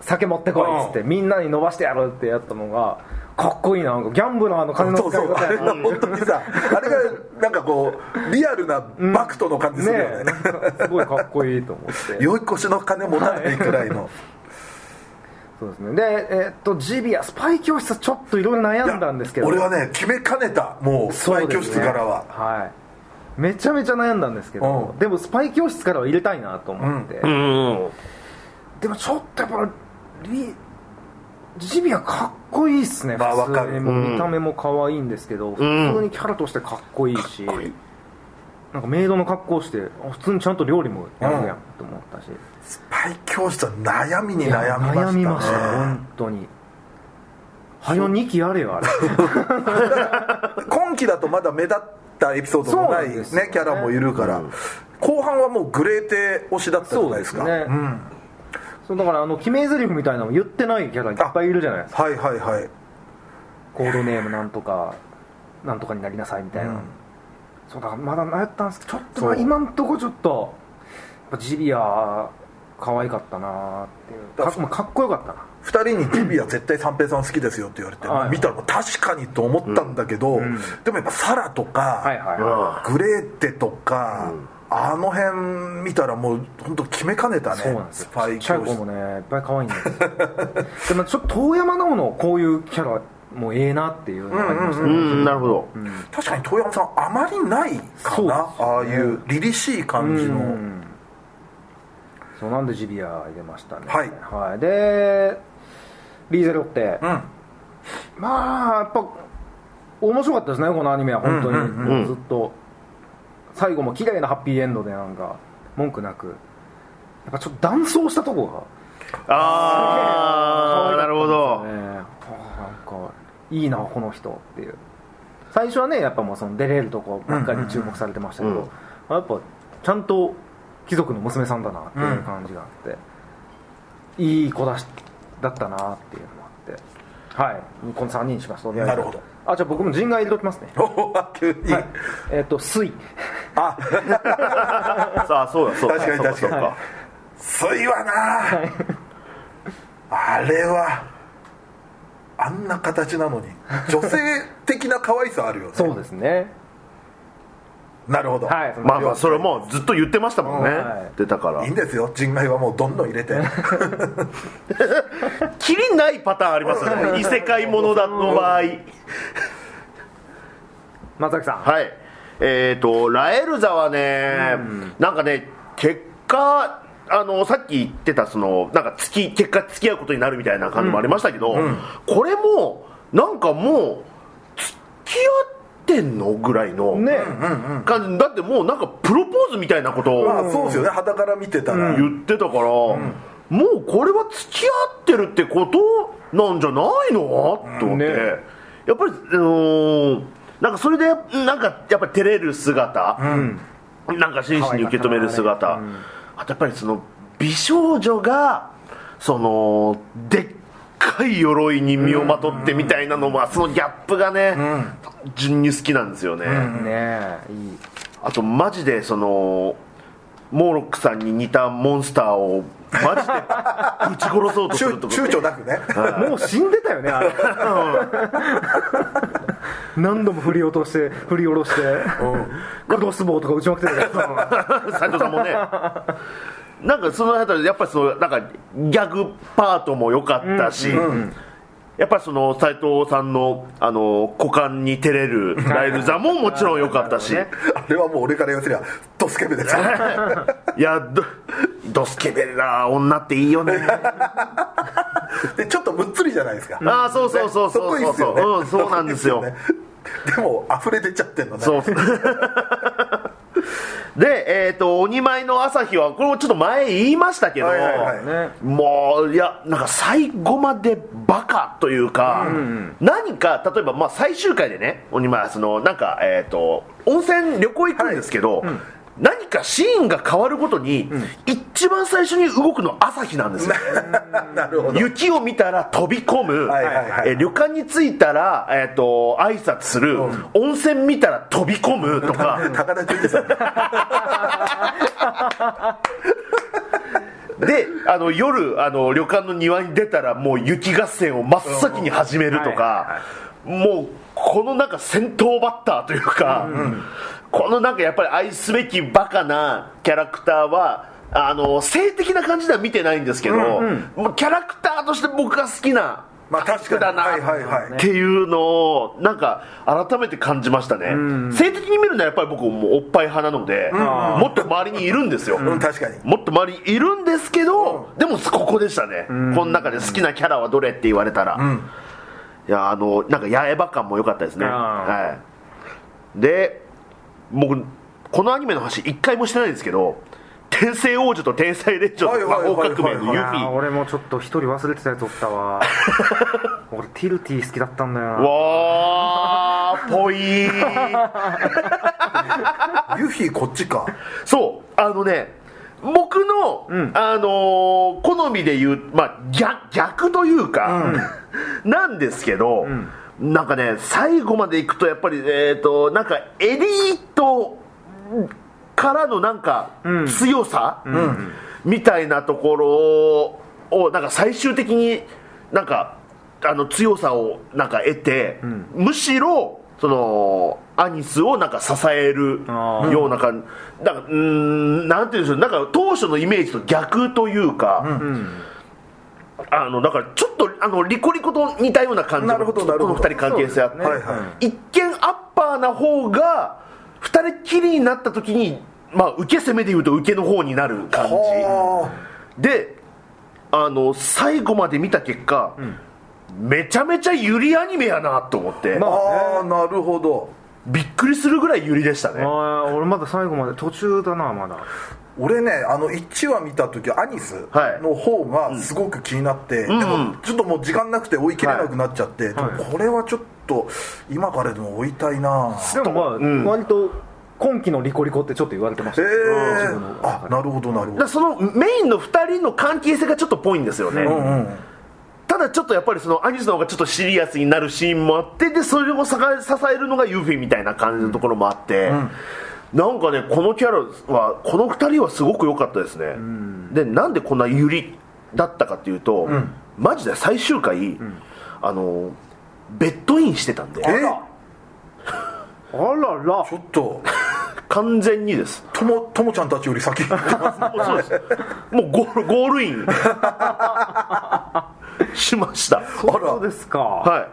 酒持ってこいっつって、みんなに飲ましてやるってやったのがかっこいいなギャンブラーの金のそう使い方やなが本当にさあれがなんかこうリアルなバクトの感じするよね,、ねなんかすごいかっこいいと思って。酔い越しの金持たないくらいの、そうですね。でえーっとジビアスパイ教室ちょっといろいろ悩んだんですけど。俺はね決めかねた。もうスパイ教室からは、はい。めちゃめちゃ悩んだんですけど、うん。でもスパイ教室からは入れたいなと思って、うんでもちょっとやっぱリジビアかっこいいっすね。まあ普通に。わかる見た目も可愛いんですけど、普通にキャラとしてかっこいいし、なんかメイドの格好してあ普通にちゃんと料理もやるやんと思ったし、スパイ教室は悩みに悩みましたね。悩みました本当に。はよ2期やれよあれ。今期だとまだ目立ったエピソードもない、ねキャラもいるから、後半はもうグレーテ推しだったじゃないですか。そうですね。ん、そうだからあの決め台詞みたいなのも言ってないキャラいっぱいいるじゃないですか。はいはいはい。コードネームなんとか なんとかになりなさいみたいな、うん。そうだからまだ迷ったんですけどちょっと今んとこちょっとやっぱジビア可愛かったなっていう。か,、まあ、かっこよかったな。2人にジビア絶対三平さん好きですよって言われて、はい。見たら確かにと思ったんだけど、ん。でもやっぱサラとか、はいはいはグレーテとか、あの辺見たらもう本当決めかねたねそうなんですよ。スパイちっちゃい教室子もねいっぱい可愛いんで。す よでもちょっと遠山奈緒のこういうキャラもええなっていうのがありましたうね、んなるほど。確かに遠山さんあまりないかな、ね。ああいう凛々しい感じの、うん。そうなんでジビア入れましたね。はい。はい、でリーゼロって、うん。まあやっぱ面白かったですねこのアニメは本当に、うんうんうんもうずっと最後も綺麗なハッピーエンドでなんか文句なく。やっぱちょっと断層したとこが。ああなるほど。ねなんかいいなこの人っていう。最初はねやっぱもうその出れるとこばっかり注目されてましたけど、うん。うんやっぱちゃんと貴族の娘さんだなっていう感じがあって、いい子だしだったなっていうのもあって。はい。この3人にしますなるほど。あじゃあ僕も陣外入れときますね。おお急に、はい。えっ、と水あ。さあそうだそうだ確かに確かにそうか。水はな、あれはあんな形なのに女性的な可愛さあるよね。そうですね。なるほど、はいまあまあそれはもうずっと言ってましたもんね、はい。出たから。いいんですよ。人外はもうどんどん入れて。きりないパターンありますよね。異世界ものだの場合。松崎さん。はいえっ、とラエルザはね、なんかね結果あのさっき言ってたそのなんか付き結果付き合うことになるみたいな感じもありましたけど、これもなんかもう付き合ってんのぐらいのね。感じ。だってもうなんかプロポーズみたいなことをまあそうですよね。肌から見てたら、言ってたから、もうこれは付き合ってるってことなんじゃないの？と思って、ね。やっぱりあのーなんかそれでなんかやっぱり照れる姿、なんか真摯に受け止める姿、あとやっぱりその美少女がそのでっかい鎧に身をまとってみたいなのも、そのギャップがね、順に好きなんですよね、ねあとマジでそのモーロックさんに似たモンスターをマジで。撃 ち殺そうとす躊るとか躊躇なくね。もう死んでたよねあれ。何度も振り落として振り下ろして。クロスボウとか打ちまくってたけど。斉藤さんもね。なんかその辺りやっぱりそのなんかギャグパートも良かったし、やっぱりその斉藤さんのあの股間に照れるライルザももちろん良かったし、あれはもう俺から言わせりゃドスケベですよ。いやドドスケベな女っていいよね。でちょっとむっつりじゃないですか。ああそうそうそうそうそこいいっすよね。うんそうなんですよ。でも溢れ出ちゃってんのね。そうで、えっ、と、鬼前の朝日は、これもちょっと前言いましたけど、はいはいはいね。もう、いや、なんか最後までバカというか、何か、例えば、まあ最終回でね、鬼前はその、なんか、えっ、と、温泉旅行行くんですけど、何かシーンが変わるごとに、一番最初に動くの朝日なんですよ。雪を見たら飛び込む、はいはいはい。えー旅館に着いたら、えー、と挨拶する、温泉見たら飛び込むとか。高田純次さん。であの夜あの旅館の庭に出たらもう雪合戦を真っ先に始めるとか、もうこのなんか先頭バッターというか、このなんかやっぱり愛すべきバカなキャラクターはあの性的な感じでは見てないんですけど、もうキャラクターとして僕が好きなまあ確かに。だなっていうのをなんか改めて感じましたね、性的に見るのはやっぱり僕もうおっぱい派なので、もっと周りにいるんですよ、うん確かに。もっと周りにいるんですけど、でもここでしたね、この中で好きなキャラはどれって言われたら、いやあのなんか八重歯感も良かったですね、はい、で僕このアニメの話一回もしてないんですけど天聖王女と天才レンジャーと魔法革命のユフィ俺もちょっと一人忘れてたやつおったわ。俺ティルティ好きだったんだよな。わーぽい ユフィこっちか。そうあのね僕の、あのー好みで言う、まあ、逆逆というか、なんですけど、なんかね最後までいくとやっぱりえっ、となんかエリートからのなんか強さ、みたいなところをなんか最終的になんかあの強さをなんか得て、むしろそのアニスをなんか支えるような感じ。なんかうーんなんていうんでしょう。なんか当初のイメージと逆というか、あのだからちょっとあのリコリコと似たような感じのなるほどこの二人関係性あって、ね。はいは一見アッパーな方が二人っきりになった時にまあ受け攻めでいうと受けの方になる感じ。はであの最後まで見た結果、めちゃめちゃユリアニメやなと思って、まあああなるほどびっくりするぐらいユリでしたね。あー俺まだ最後まで途中だなまだ俺ねあの1話見た時アニスはい。の方がすごく気になって、んでもちょっともう時間なくて追い切れなくなっちゃって、でもこれはちょっと今からでも追いたいなでもまあ、ん。割と今期のリコリコってちょっと言われてました。えあなるほどなるほど。そのメインの2人の関係性がちょっとぽいんですよね、うんうんただちょっとやっぱりそのアニスの方がちょっとシリアスになるシーンもあってでそれを支えるのがユーフィみたいな感じのところもあって、なんかねこのキャラはこの2人はすごく良かったですね、でなんでこんなユリだったかっていうと、マジで最終回、あのベッドインしてたんで。え？あらら。ちょっと。完全にです。ともともちゃんたちより先。も うそうです。もうゴールゴールイン。しました。そうですか？はい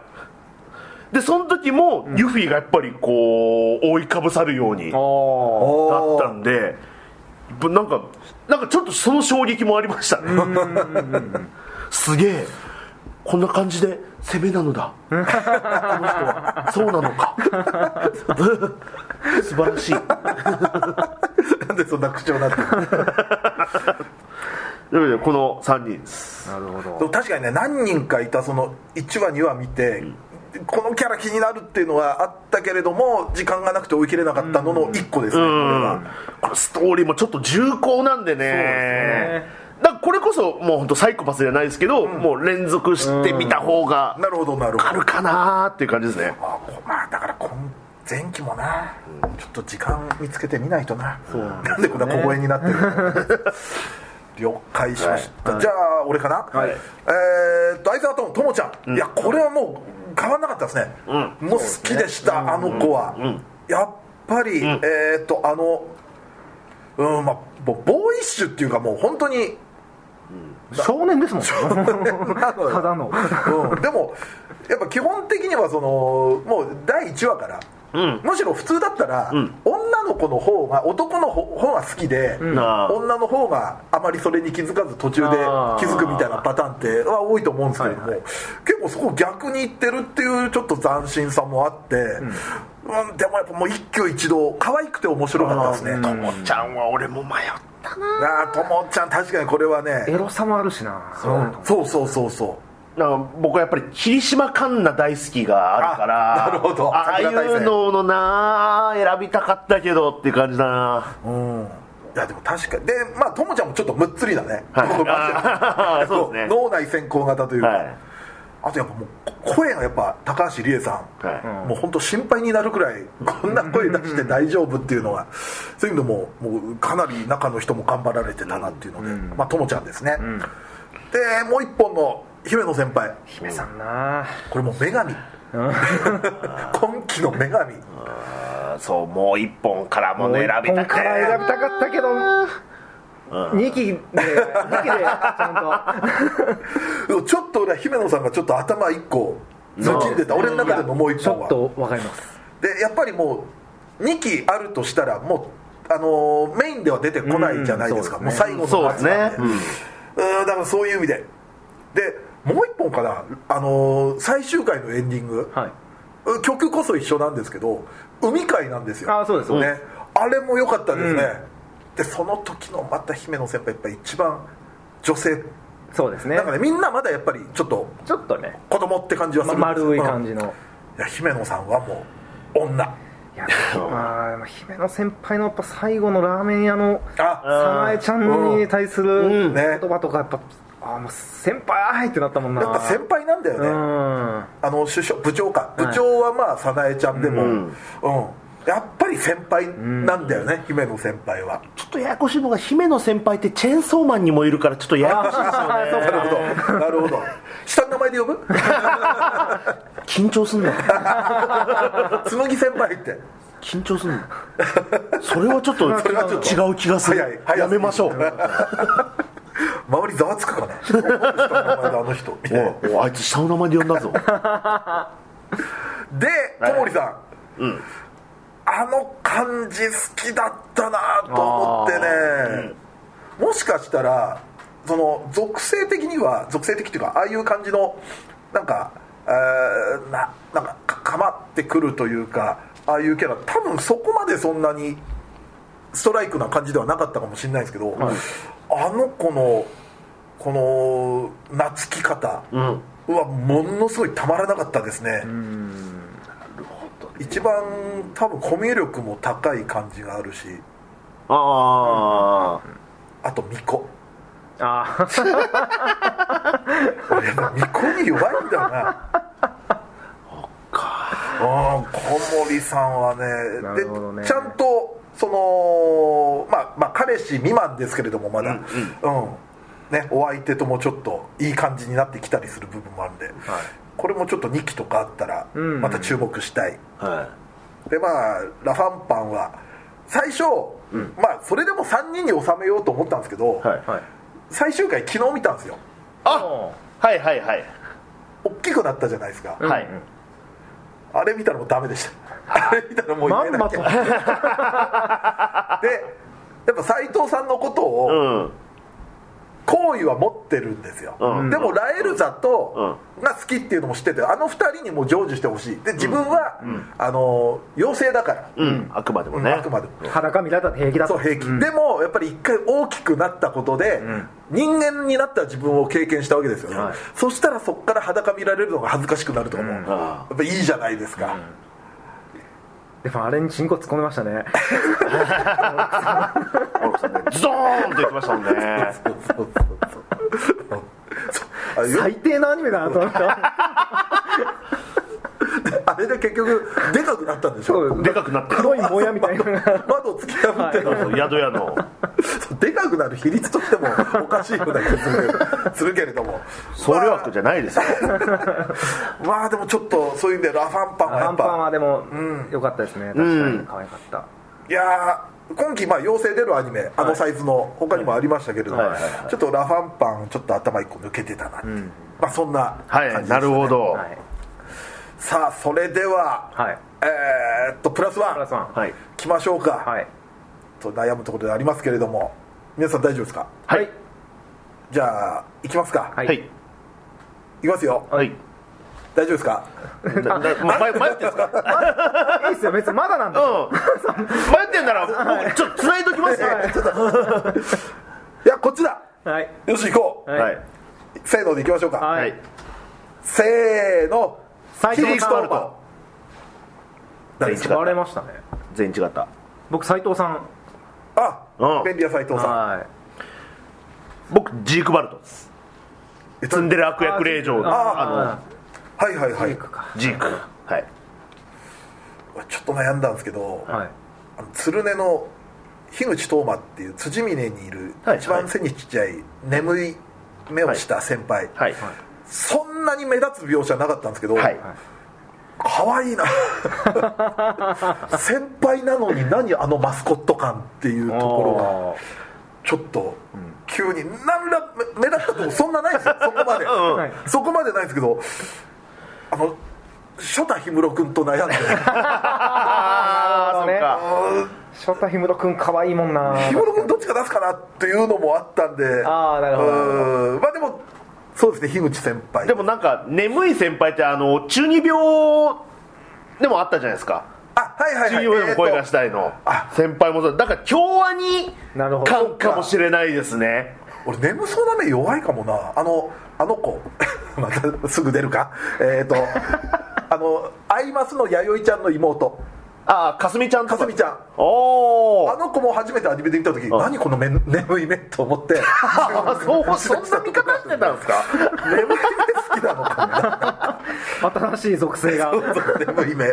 でその時もユフィがやっぱりこう覆いかぶさるようにあだおったんでぶなんかなんかちょっとその衝撃もありました。ねすげえこんな感じで攻めなのだ。この人は。そうなのか。素晴らしい。なんでそんな口調になってるでこの3人です。なるほど。確かにね何人かいたその1話2話見て、このキャラ気になるっていうのはあったけれども時間がなくて追い切れなかったのの1個ですね、これは。これストーリーもちょっと重厚なんでね。ね。だからこれこそもう本当サイコパスじゃないですけど、もう連続してみた方がなるほどなるほど。あるかなーっていう感じですね。まあだから今前期もな、ちょっと時間見つけてみないとな。なんでこんな小声になってるの？了解しました、はい。じゃあ俺かな、はい。えーっと相沢ともともちゃん、いやこれはもう変わんなかったですね、もう好きでした、あの子は、やっぱり、えーっとあのうんまあボボーイッシュっていうかもう本当に少年ですもんなのよただの。うん、でもやっぱ基本的にはそのもう第1話から、むしろ普通だったら、女の子の方が男の方方が好きで、女の方があまりそれに気づかず途中で気づくみたいなパターンっては多いと思うんですけれども、はいは結構そこ逆にいってるっていうちょっと斬新さもあって、うん。でもやっぱもう一挙一動可愛くて面白かったですね。ともちゃんは俺も迷ったなあ。あともちゃん確かにこれはねエロさもあるしな。そうそうそうそうなんか僕はやっぱり霧島環奈大好きがあるからあなるほど。ああいうののな選びたかったけどっていう感じだな。うん。いやでも確かに。でまあともちゃんもちょっとむっつりだね、はい。そうですね。脳内先行型というか、はい。あとやっぱもう声がやっぱ高橋理恵さん、はい。もう本当心配になるくらいこんな声出して大丈夫っていうのがそういうのももうかなり中の人も頑張られてたなっていうので、まあともちゃんですね、でもう一本の姫野先輩。姫さんな。これもう女神。今期の女神。あそうもう一本からもね選びたくて。から選びたかったけど2期で2期でちゃん でもちょっと俺は姫野さんがちょっと頭一個抜きんでた。俺の中でのもうとちょ一本は。っと分かります。でやっぱりもう2期あるとしたらもうあのーメインでは出てこないじゃないですか、うん。もう最後のそうですね。うんだからそういう意味で。でもう一本かな、あのー最終回のエンディング、はい。曲こそ一緒なんですけど海会なんですよ。あそうですね、あれも良かったですね、でその時のまた姫野先輩やっぱり一番女性。そうですね。なんかねみんなまだやっぱりちょっとちょっとね。子供って感じはすまるんですよ。丸い感じの。うんいや姫野さんはもう女。いやまあ姫野先輩のやっぱ最後のラーメン屋のあ早苗ちゃんに対するうん。ね。言葉とかやっぱあもう先輩ってなったもんな。やっぱ先輩なんだよね、うん。あの首相部長か。部長はまあ早苗ちゃんでも、うん。やっぱり先輩なんだよね、姫野先輩は。ちょっとややこしいのが姫野先輩ってチェーンソーマンにもいるからちょっとややこしいですよね。なるほど。なるほど。下の名前で呼ぶ？緊張すんの紬 先輩って。緊張すんのそれはちょっと それはちょっと。違う気がする。やめましょう周りざわつくかな下の名前であの人みたいあいつ下の名前で呼んだぞ。で小森さん、あの感じ好きだったなと思ってね、もしかしたらその属性的には属性的っていうかああいう感じのなんか、えーななんかかかまってくるというかああいうキャラ。多分そこまでそんなにストライクな感じではなかったかもしれないですけど、あの子のこの懐き方、うん。はものすごいたまらなかったですね。一番多分コミュ力も高い感じがあるし。ああ。と巫女。あ俺やっぱ巫女に弱いんだよな。うん小森さんはね。ね。でちゃんとそのまあまあ彼氏未満ですけれどもまだ。うん、ね、お相手ともちょっといい感じになってきたりする部分もあるんで、これもちょっと2期とかあったらん。また注目したい、あはでまあラファンパンは最初、まあそれでも3人に収めようと思ったんですけど、はいはい。最終回昨日見たんですよ。あはいはいはい。大きくなったじゃないですか、はい。あれ見たらもうダメでした。あれ見たらもうまんまと。言えなきゃでやっぱ斎藤さんのことうをん好意は持ってるんですよ、うん。でもラエルザとが好きっていうのも知っててあの二人にも成就してほしい。で自分は、あの妖精だから、うん。あくまでもね。あくまでも。裸見られたら平気だと。そう平気、でもやっぱり一回大きくなったことで、人間になった自分を経験したわけですよね、はい。そしたらそこから裸見られるのが恥ずかしくなるとかも、うん。やっぱいいじゃないですか、でもあれにチンコ突っ込んでましたね モロコさんね。ズドーンといきましたもんね。そうそうそうそう。最低なアニメだなと思った。あれで結局でかくなったんでしょ？でかくなってる。黒いもやみたいな。窓突き破っての、そう宿屋の。でかくなる比率としてもおかしいような気がするけれども。総量枠じゃないですよ。まあでもちょっとそういう意味でラファンパンはやアンパンっぱはでもん。良かったですね。確かに。可愛かった。いやー今期まあ妖精出るアニメあのサイズの他にもありましたけれども、ちょっとラファンパンちょっと頭一個抜けてたなってまあそんな感じでね。はいなるほど。はい。さあそれでは、はい。えーっとプラスワン。プラスワン。はい。来ましょうか、はい。と悩むところでありますけれども皆さん大丈夫ですか？はい。じゃあ行きますか、はい。はいい、きますよ。はい大丈夫ですか？迷迷ってんすか？いいっすよ。別にまだなんでうん。迷ってんなら僕 ちょっと繋いどきますよ。い。やこっちだ。はい。よし行こう、せーので行きましょうか、せーの。斉藤さんキリストーマ誰ですか？使われましたね。全員違った。僕斉藤さん。あ、うん。便利屋斎藤さん。はい。僕ジークバルトです。えっと積んでる悪役令嬢のあはいはいはい。ジークか。ジーク。はい。ちょっと悩んだんですけど、はい。あの鶴音の樋口斗真っていう辻峰にいるはい一番背にちっちゃい眠い目をした先輩、はい。そんなに目立つ描写なかったんですけど、はい。可愛いな。先輩なのに何あのマスコット感っていうところがちょっと急に何ら目目立ったとこそんなないですよ。そこまで、は いそこまでないですけどあの初田氷室君と悩んでああなるほそうか翔太氷室君可愛いもんな。氷室君どっちが出すかなっていうのもあったんで。あーなるほど。うん。まあでもそうですね樋口先輩。でもなんか眠い先輩ってあの中二病でもあったじゃないですか。あはいはいはい。中二病でも声がしたいの。あ先輩もそう。だから京アニなるほど。感かもしれないですね俺眠そうな目弱いかもな。あのあの子。またすぐ出るか？えっ、と あのアイマスの弥生ちゃんの妹。ああかすみちゃんとか。かすみちゃん。おおあの子も初めてアニメで見た時何この目眠い目と思って。あ そうそんな見方してたんですか？眠い目好きなのかな？新しい属性が。眠い目。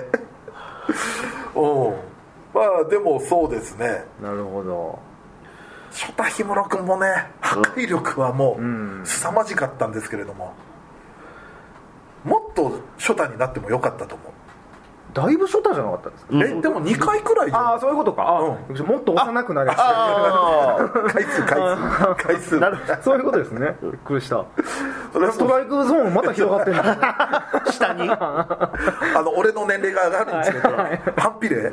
うん。まあでもそうですね。なるほど初田氷室君もね破壊力はもう凄まじかったんですけれどももっと初田になってもよかったと思う。だいぶ初太じゃなかったですか？えでも2回くらいああそういうことか。あ、もっと幼くなりましたあ回数回数。回数。なる そういうことですね。びっくりした。ストライクゾーンまた広がってんだあ下に。あの俺の年齢が上がるにつれて反比例。うん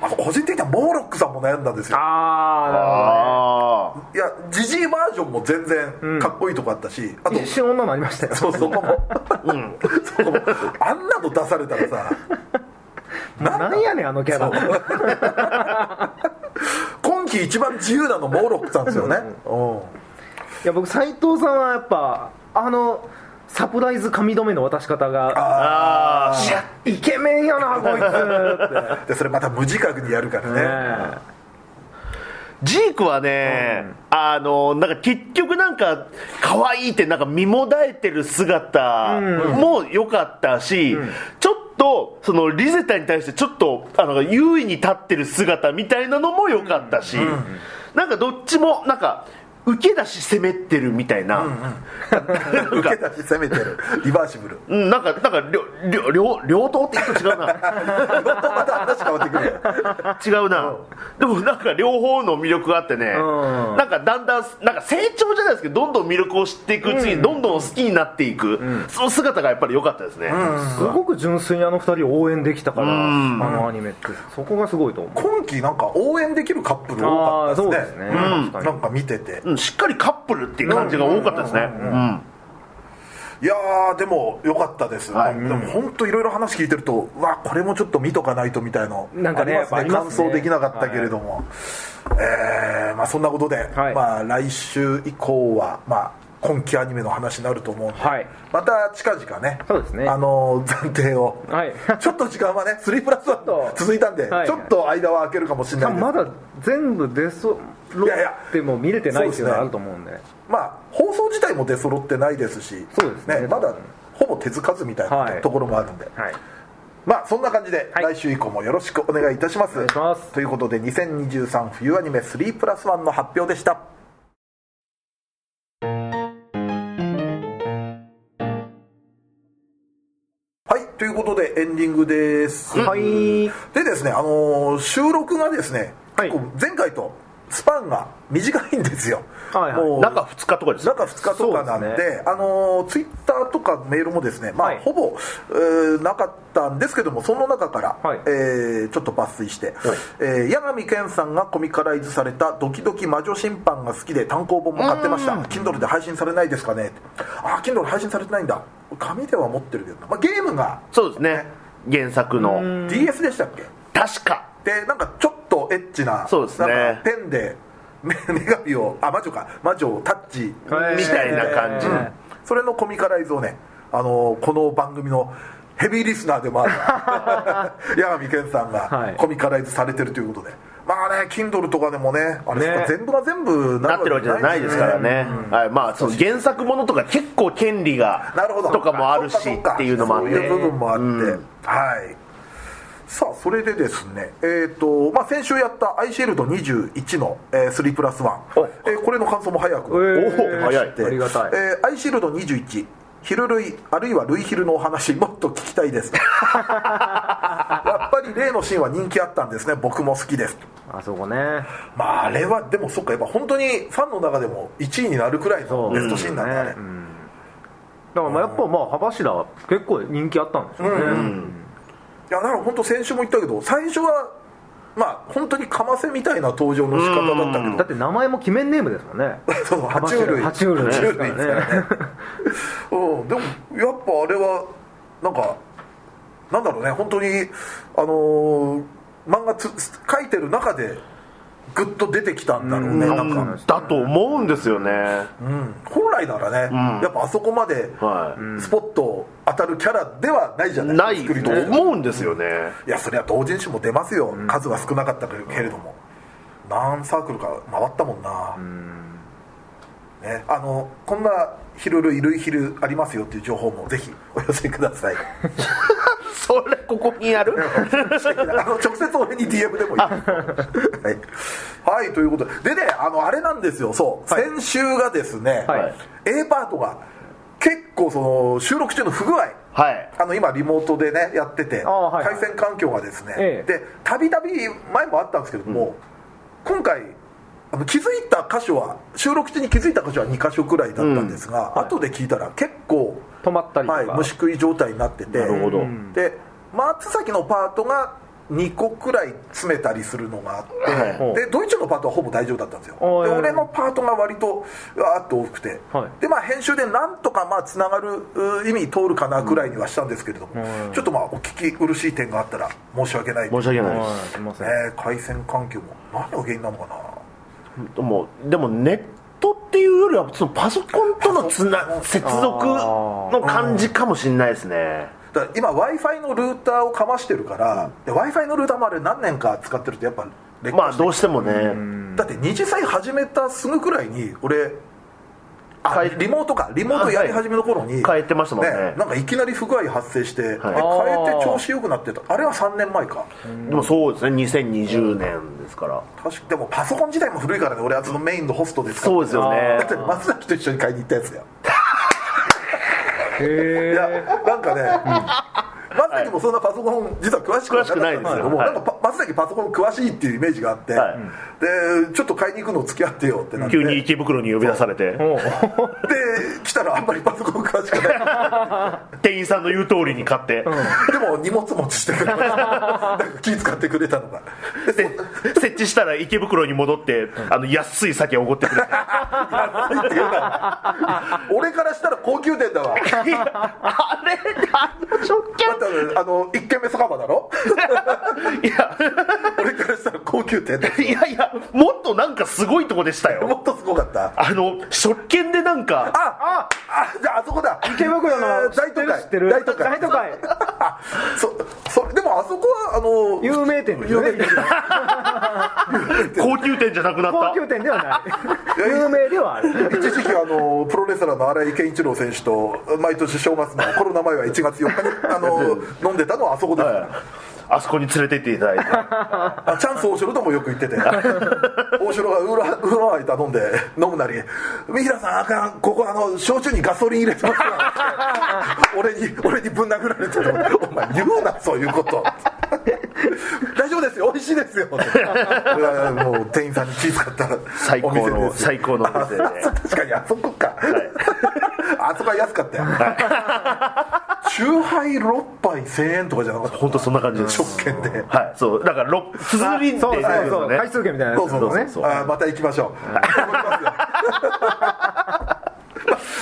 あの個人的にはモーロックさんも悩んだんですよ。ああいやジジイバージョンも全然かっこいいとこあったし、あとあ一瞬女になりましたよ。そうそこも、そこも。あんなの出されたらさなんやねんあのキャラ。今季一番自由なのモーロックさんですよね、うん。いや僕斎藤さんはやっぱあのサプライズ髪留めの渡し方がああイケメンやな こいつって。でそれまた無自覚にやるからね。ねジークはね、あのなんか結局なんか可愛いってなんか身もだえてる姿も良かったし、ちょっとそのリゼタに対してちょっとあの優位に立ってる姿みたいなのも良かったし、なんかどっちもなんか受け出し攻めてるみたいな、受け出し攻めてる。リバーシブル。うん、なんかなんか両両両両党って言うと違うな。本当また話変わってくる。違うな、でもなんか両方の魅力があってね、うん。なんかだんだんなんか成長じゃないですけどどんどん魅力を知っていくうちにどんどん好きになっていく、その姿がやっぱり良かったですね、すごく純粋にあの二人を応援できたからあん。のアニメって。そこがすごいと思う。今期なんか応援できるカップル多かったですね。そうですね。なんか見てて。うん、しっかりカップルっていう感じが多かったですね、うん。いやーでも良かったです、はい。でも本当いろいろ話聞いてるとうわこれもちょっと見とかないとみたいのなんかねますね。感想できなかったけれども、えーまあそんなことで、はい。まあ来週以降はまあ今期アニメの話になると思うんで、はい。また近々ねそうですね。あの暫定を、はい。ちょっと時間はね3プラス1続いたんで、はい。ちょっと間は空けるかもしれないです。まだ全部出そろいやいやっても見れてないっていうのがあると思うんで。まあ放送自体も出揃ってないですしそうですね。まだほぼ手つかずみたいなはいところもあるんで、はい。まあそんな感じで、はい。来週以降もよろしくお願いいたします。お願いします。ということで2023冬アニメ3プラス1の発表でした。はいということでエンディングです、はい。でですね、あのー収録がですね、はい。結構前回とスパンが短いんですよ、はいはい。もう中2日とかです中2日とかなんでそうですあのツイッターとかメールもですね、まあはい。ほぼ、えーなかったんですけどもその中から、はい。えーちょっと抜粋して、えー、八神健さんがコミカライズされた「ドキドキ魔女審判」が好きで単行本も買ってました。Kindle で配信されないですかね。ああ Kindle 配信されてないんだ。紙では持ってるけどな、まあ、ゲームがそうですね。原作の。DS でしたっけ？確かでなんかちょっとエッチなそうですね。なんかペンで女 女神をあ魔女か。魔女をタッチへーみたいな感じ、うん。それのコミカライズをね、あのこの番組のヘビーリスナーでもある。八神健さんはがい。コミカライズされてるということで、まあね Kindle とかでもねあれね。全部が全部なってるわけじゃないですからね、はい、まあその原作ものとか結構権利がなるほど。とかもあるしそっかそっか。っていうのもあって。そういう部分もあって、うん。はいさあそれでですねえっ、とまあ先週やったアイシールド21の、えー、3プラス1、えーこれの感想も早く、えーお早いありがたい。えーアイシールド21ヒル類あるいはルイヒルのお話もっと聞きたいです。やっぱり例のシーンは人気あったんですね。僕も好きです。あそこね。まああれはでもそっかやっぱ本当にファンの中でも1位になるくらいのベストシーンなんだあれ、うん。だからまあやっぱまあ葉柱は結構人気あったんでしょうね、いやだから本当先週も言ったけど最初はまあ本当にかませみたいな登場の仕方だったけど。だって名前も記念ネームですもんね。そう爬虫類爬虫類ですからね。うん。でもやっぱあれはなんかなんだろうね。本当にあのー漫画つ書いてる中でグッと出てきたんだろうねうん。なんか、だと思うんですよね。うん、本来ならね、ん。やっぱあそこまではい。スポット当たるキャラではないじゃないない作りとと思うんですよね。いやそれは同人誌も出ますよ、数は少なかったけれども。何サークルか回ったもんな、ね、あのこんなヒル類類ヒルありますよっていう情報もぜひお寄せください。それここにある？あの直接俺に DM でもいい。はい、はい、ということで。でねあのあれなんですよ。そう、はい。先週がですね、はい。A パートが結構その収録中の不具合。はい。あの今リモートでねやってて、はいはい。回線環境がですね、ええ。でたびたび前もあったんですけども、今回あの気づいた箇所は収録中に気づいた箇所は2箇所くらいだったんですが、後で聞いたら結構、止まったりとか、はい、虫食い状態になってて。なるほど。うん。で松崎のパートが2個くらい詰めたりするのがあって、はい。でドイツのパートはほぼ大丈夫だったんですよ。で俺のパートが割とわーっと多くて、はい。でまあ編集でなんとかまあつながるう意味通るかなくらいにはしたんですけれども、うん。ちょっとまあお聞き苦しい点があったら申し訳ない。申し訳ないではい。すいません、えー回線環境も何が原因なのかなもでもネットっていうよりはそのパソコンとのつな接続の感じかもしれないですね。だ今 w i f i のルーターをかましてるから、w i f i のルーターもあれ何年か使ってるとやっぱまあどうしてもね。だって二次祭始めたすぐくらいに俺あ変えリモートか。リモートやり始めの頃に、変えてましたもんね。なんかいきなり不具合発生して、ではい。変えて調子よくなってた。あれは3年前か。でもそうですね。2020年ですから。確かでもパソコン自体も古いからね。俺はそのメインのホストですから。そうですよね。だって松崎と一緒に買いに行ったやつだよ。へいやなんかね、松崎もそんなパソコン実は詳しくはなかったんですけども、なんかパ松崎パソコン詳しいっていうイメージがあって、はい。でちょっと買いに行くの付き合ってよってなって。急に池袋に呼び出されて。で来たらあんまりパソコン詳しくない。店員さんの言う通りに買って、でも荷物持ちしてくれました。なんか気遣ってくれたのが。でで設置したら池袋に戻ってあの安い酒をおごってくれて 安いって言うな俺からしたら高級店だわ。あれあの食券あの一軒目酒場だろ？いや。俺からしたら高級店だいやいやもっとなんかすごいとこでしたよ。もっとすごかった？あの食券でなんか。ああじゃああそこだ。池袋の。えー大都会。知ってる大都会。大都会。あそそれでもあそこはあの有名店ですよね。有名店。高級店じゃなくなった。高級店ではない。有名ではある。一時期あのプロレスラーの荒井健一郎選手と毎年正月のコロナ前は1月4日にあの 飲んでたのはあそこです。から、はい。あそこに連れてっていただいて。あチャンス大城ともよく言ってて。大城がウーロウーロンハイ頼んで飲むなり「三平さんあかんここあの焼酎にガソリン入れてますよ」俺に俺にぶん殴られてたお前言うなそういうこと」大丈夫ですよ。美味しいですよ」もう店員さんに気遣った最高の最高のお店で。あ確かに。あそこか、あそこは安かったよ。チューハイ6杯1000円とかじゃなかった本当そんな感じです。食券で。はい。そう。だからろ綴りでそうそうそう。回数券みたいなやつそうそうそうですねあーまた行きましょう。頑張り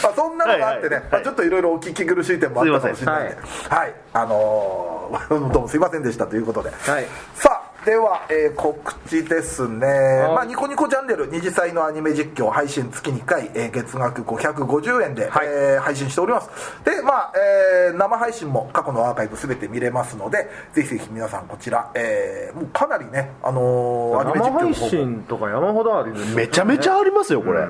まあそんなのがあってね、はいはい。まあちょっといろいろお聞き苦しい点もあったかもしれない。んですはい、あのー どうもすいませんでしたということで、はい。さあでは、えー告知ですね、まあ、ニコニコチャンネル二次祭のアニメ実況配信月2回、えー月額550円で、はい。えー配信しております。でまあ、えー生配信も過去のアーカイブ全て見れますのでぜひぜひ皆さんこちら、えーもうかなりね、あのーアニメ実況生配の方も信とか山ほどあるよ。ねめちゃめちゃありますよこれ、だ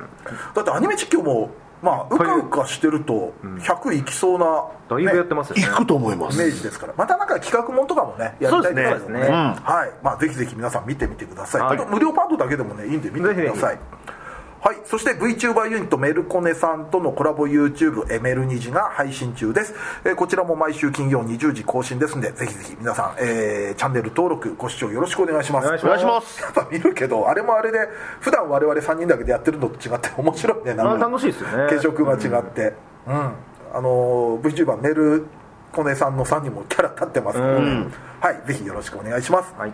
ってアニメ実況もまあうかうかしてると100いきそうな、だいぶやってますよね。行くと思います。イメージですから。またなんか企画もんとかもねやりたいですね。うん。はい。まあぜひぜひ皆さん見てみてください、無料パートだけでもねいいんで見てくださいはい、そして VTuber ユニットメルコネさんとのコラボ YouTube エメルニジが配信中です、えーこちらも毎週金曜20時更新ですんでぜひぜひ皆さん、えーチャンネル登録ご視聴よろしくお願いします。お願いします。やっぱ見るけどあれもあれで普段我々3人だけでやってるのと違って面白いねなんか。あ楽しいですよね。軽食が違って。うん、あのー VTuber メルコネさんの3人もキャラ立ってますから、うん。はいぜひよろしくお願いします、はい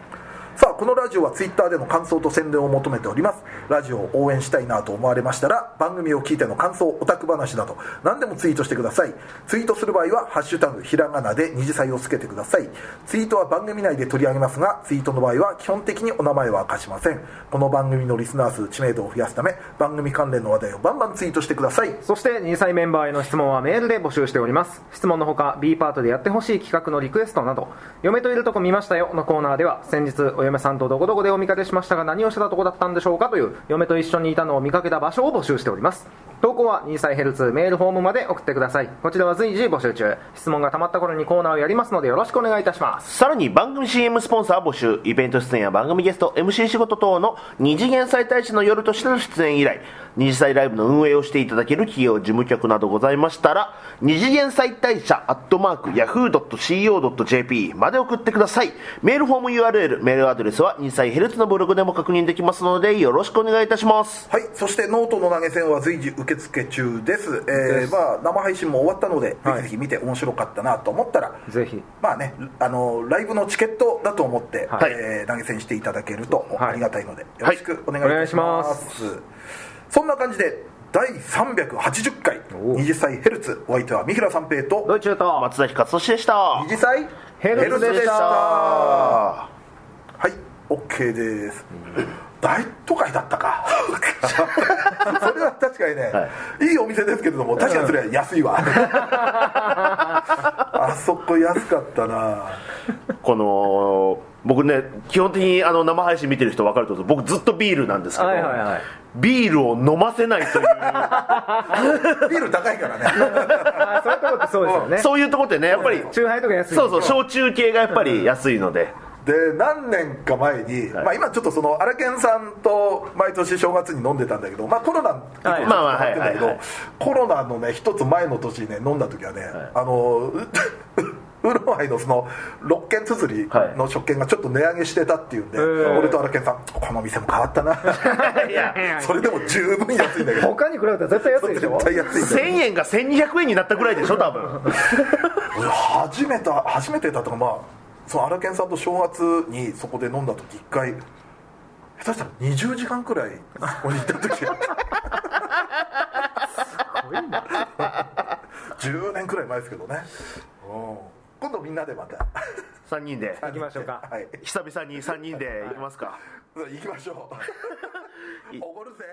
このラジオはツイッターでの感想と宣伝を求めております。ラジオを応援したいなと思われましたら番組を聞いての感想オタク話など何でもツイートしてください。ツイートする場合は「ハッシュタグひらがな」で二次祭をつけてください。ツイートは番組内で取り上げますがツイートの場合は基本的にお名前は明かしません。この番組のリスナー数知名度を増やすため番組関連の話題をバンバンツイートしてください。そして2歳メンバーへの質問はメールで募集しております。質問のほか B パートでやってほしい企画のリクエストなど「嫁といるとこ見ましたよ」のコーナーでは先日お嫁さんとどこどこでお見かけしましたが何をしてたとこだったんでしょうかという嫁と一緒にいたのを見かけた場所を募集しております。投稿は2歳ヘルツメールフォームまで送ってください。こちらは随時募集中。質問がたまった頃にコーナーをやりますのでよろしくお願いいたします。さらに番組 CM スポンサー募集イベント出演や番組ゲスト MC 仕事等の二次元再大使の夜としての出演以来二次祭ライブの運営をしていただける企業事務局などございましたら二次元再大社アットマーク Yahoo.co.jp まで送ってください。メールフォーム URL メールアドレスは二歳ヘルツのブログでも確認できますのでよろしくお願いいたします。はい、そしてノートの投げ銭は随時受付中です。えーまあ生配信も終わったので、はい。ぜひぜひ見て面白かったなと思ったら、ぜひ。まあね、あのライブのチケットだと思って、はい。えー投げ銭していただけるとはい。ありがたいので、よろしくお願いいたします。しそんな感じで第380回。お二次祭ヘルツお相手は三平三平と。ドイチューと。松崎勝利でした。二次祭ヘルツでした。はい、OK です。大都会だったか。それは確かにね、、はいいお店ですけれども、確かにそれは安いわ。あそこ安かったな。この僕ね基本的にあの生配信見てる人分かると思う僕ずっとビールなんですけど、はいはいはい。ビールを飲ませないという。ビール高いからね。あそういうとこってそうですよね。そういうとこってねやっぱりチューハイとか安いそうそう焼酎系がやっぱり安いので、で何年か前に、まあ、今ちょっとそのアラケンさんと毎年正月に飲んでたんだけど、まあ、コロナ以降はい。ちょってんだけどまあまあはいはいはい。コロナのね一つ前の年にね飲んだ時はね、あのウーロンハイのその6軒綴りの食券がちょっと値上げしてたっていうんで、ー。俺とアラケンさんこの店も変わったな。いや。それでも十分安いんだけど。他に比べたら絶対安いでしょ？絶対安いんだ1000円が1200円になったぐらいでしょ多分。俺初めて初めてだったかまあそのアラケンさんと正月にそこで飲んだ時一回下手したら20時間くらいそこに行った時。が10 年くらい前ですけどね、うん、今度みんなでまた。3人で。行きましょうか。はい。久々に3人で行きますか。行きましょう。おごるぜ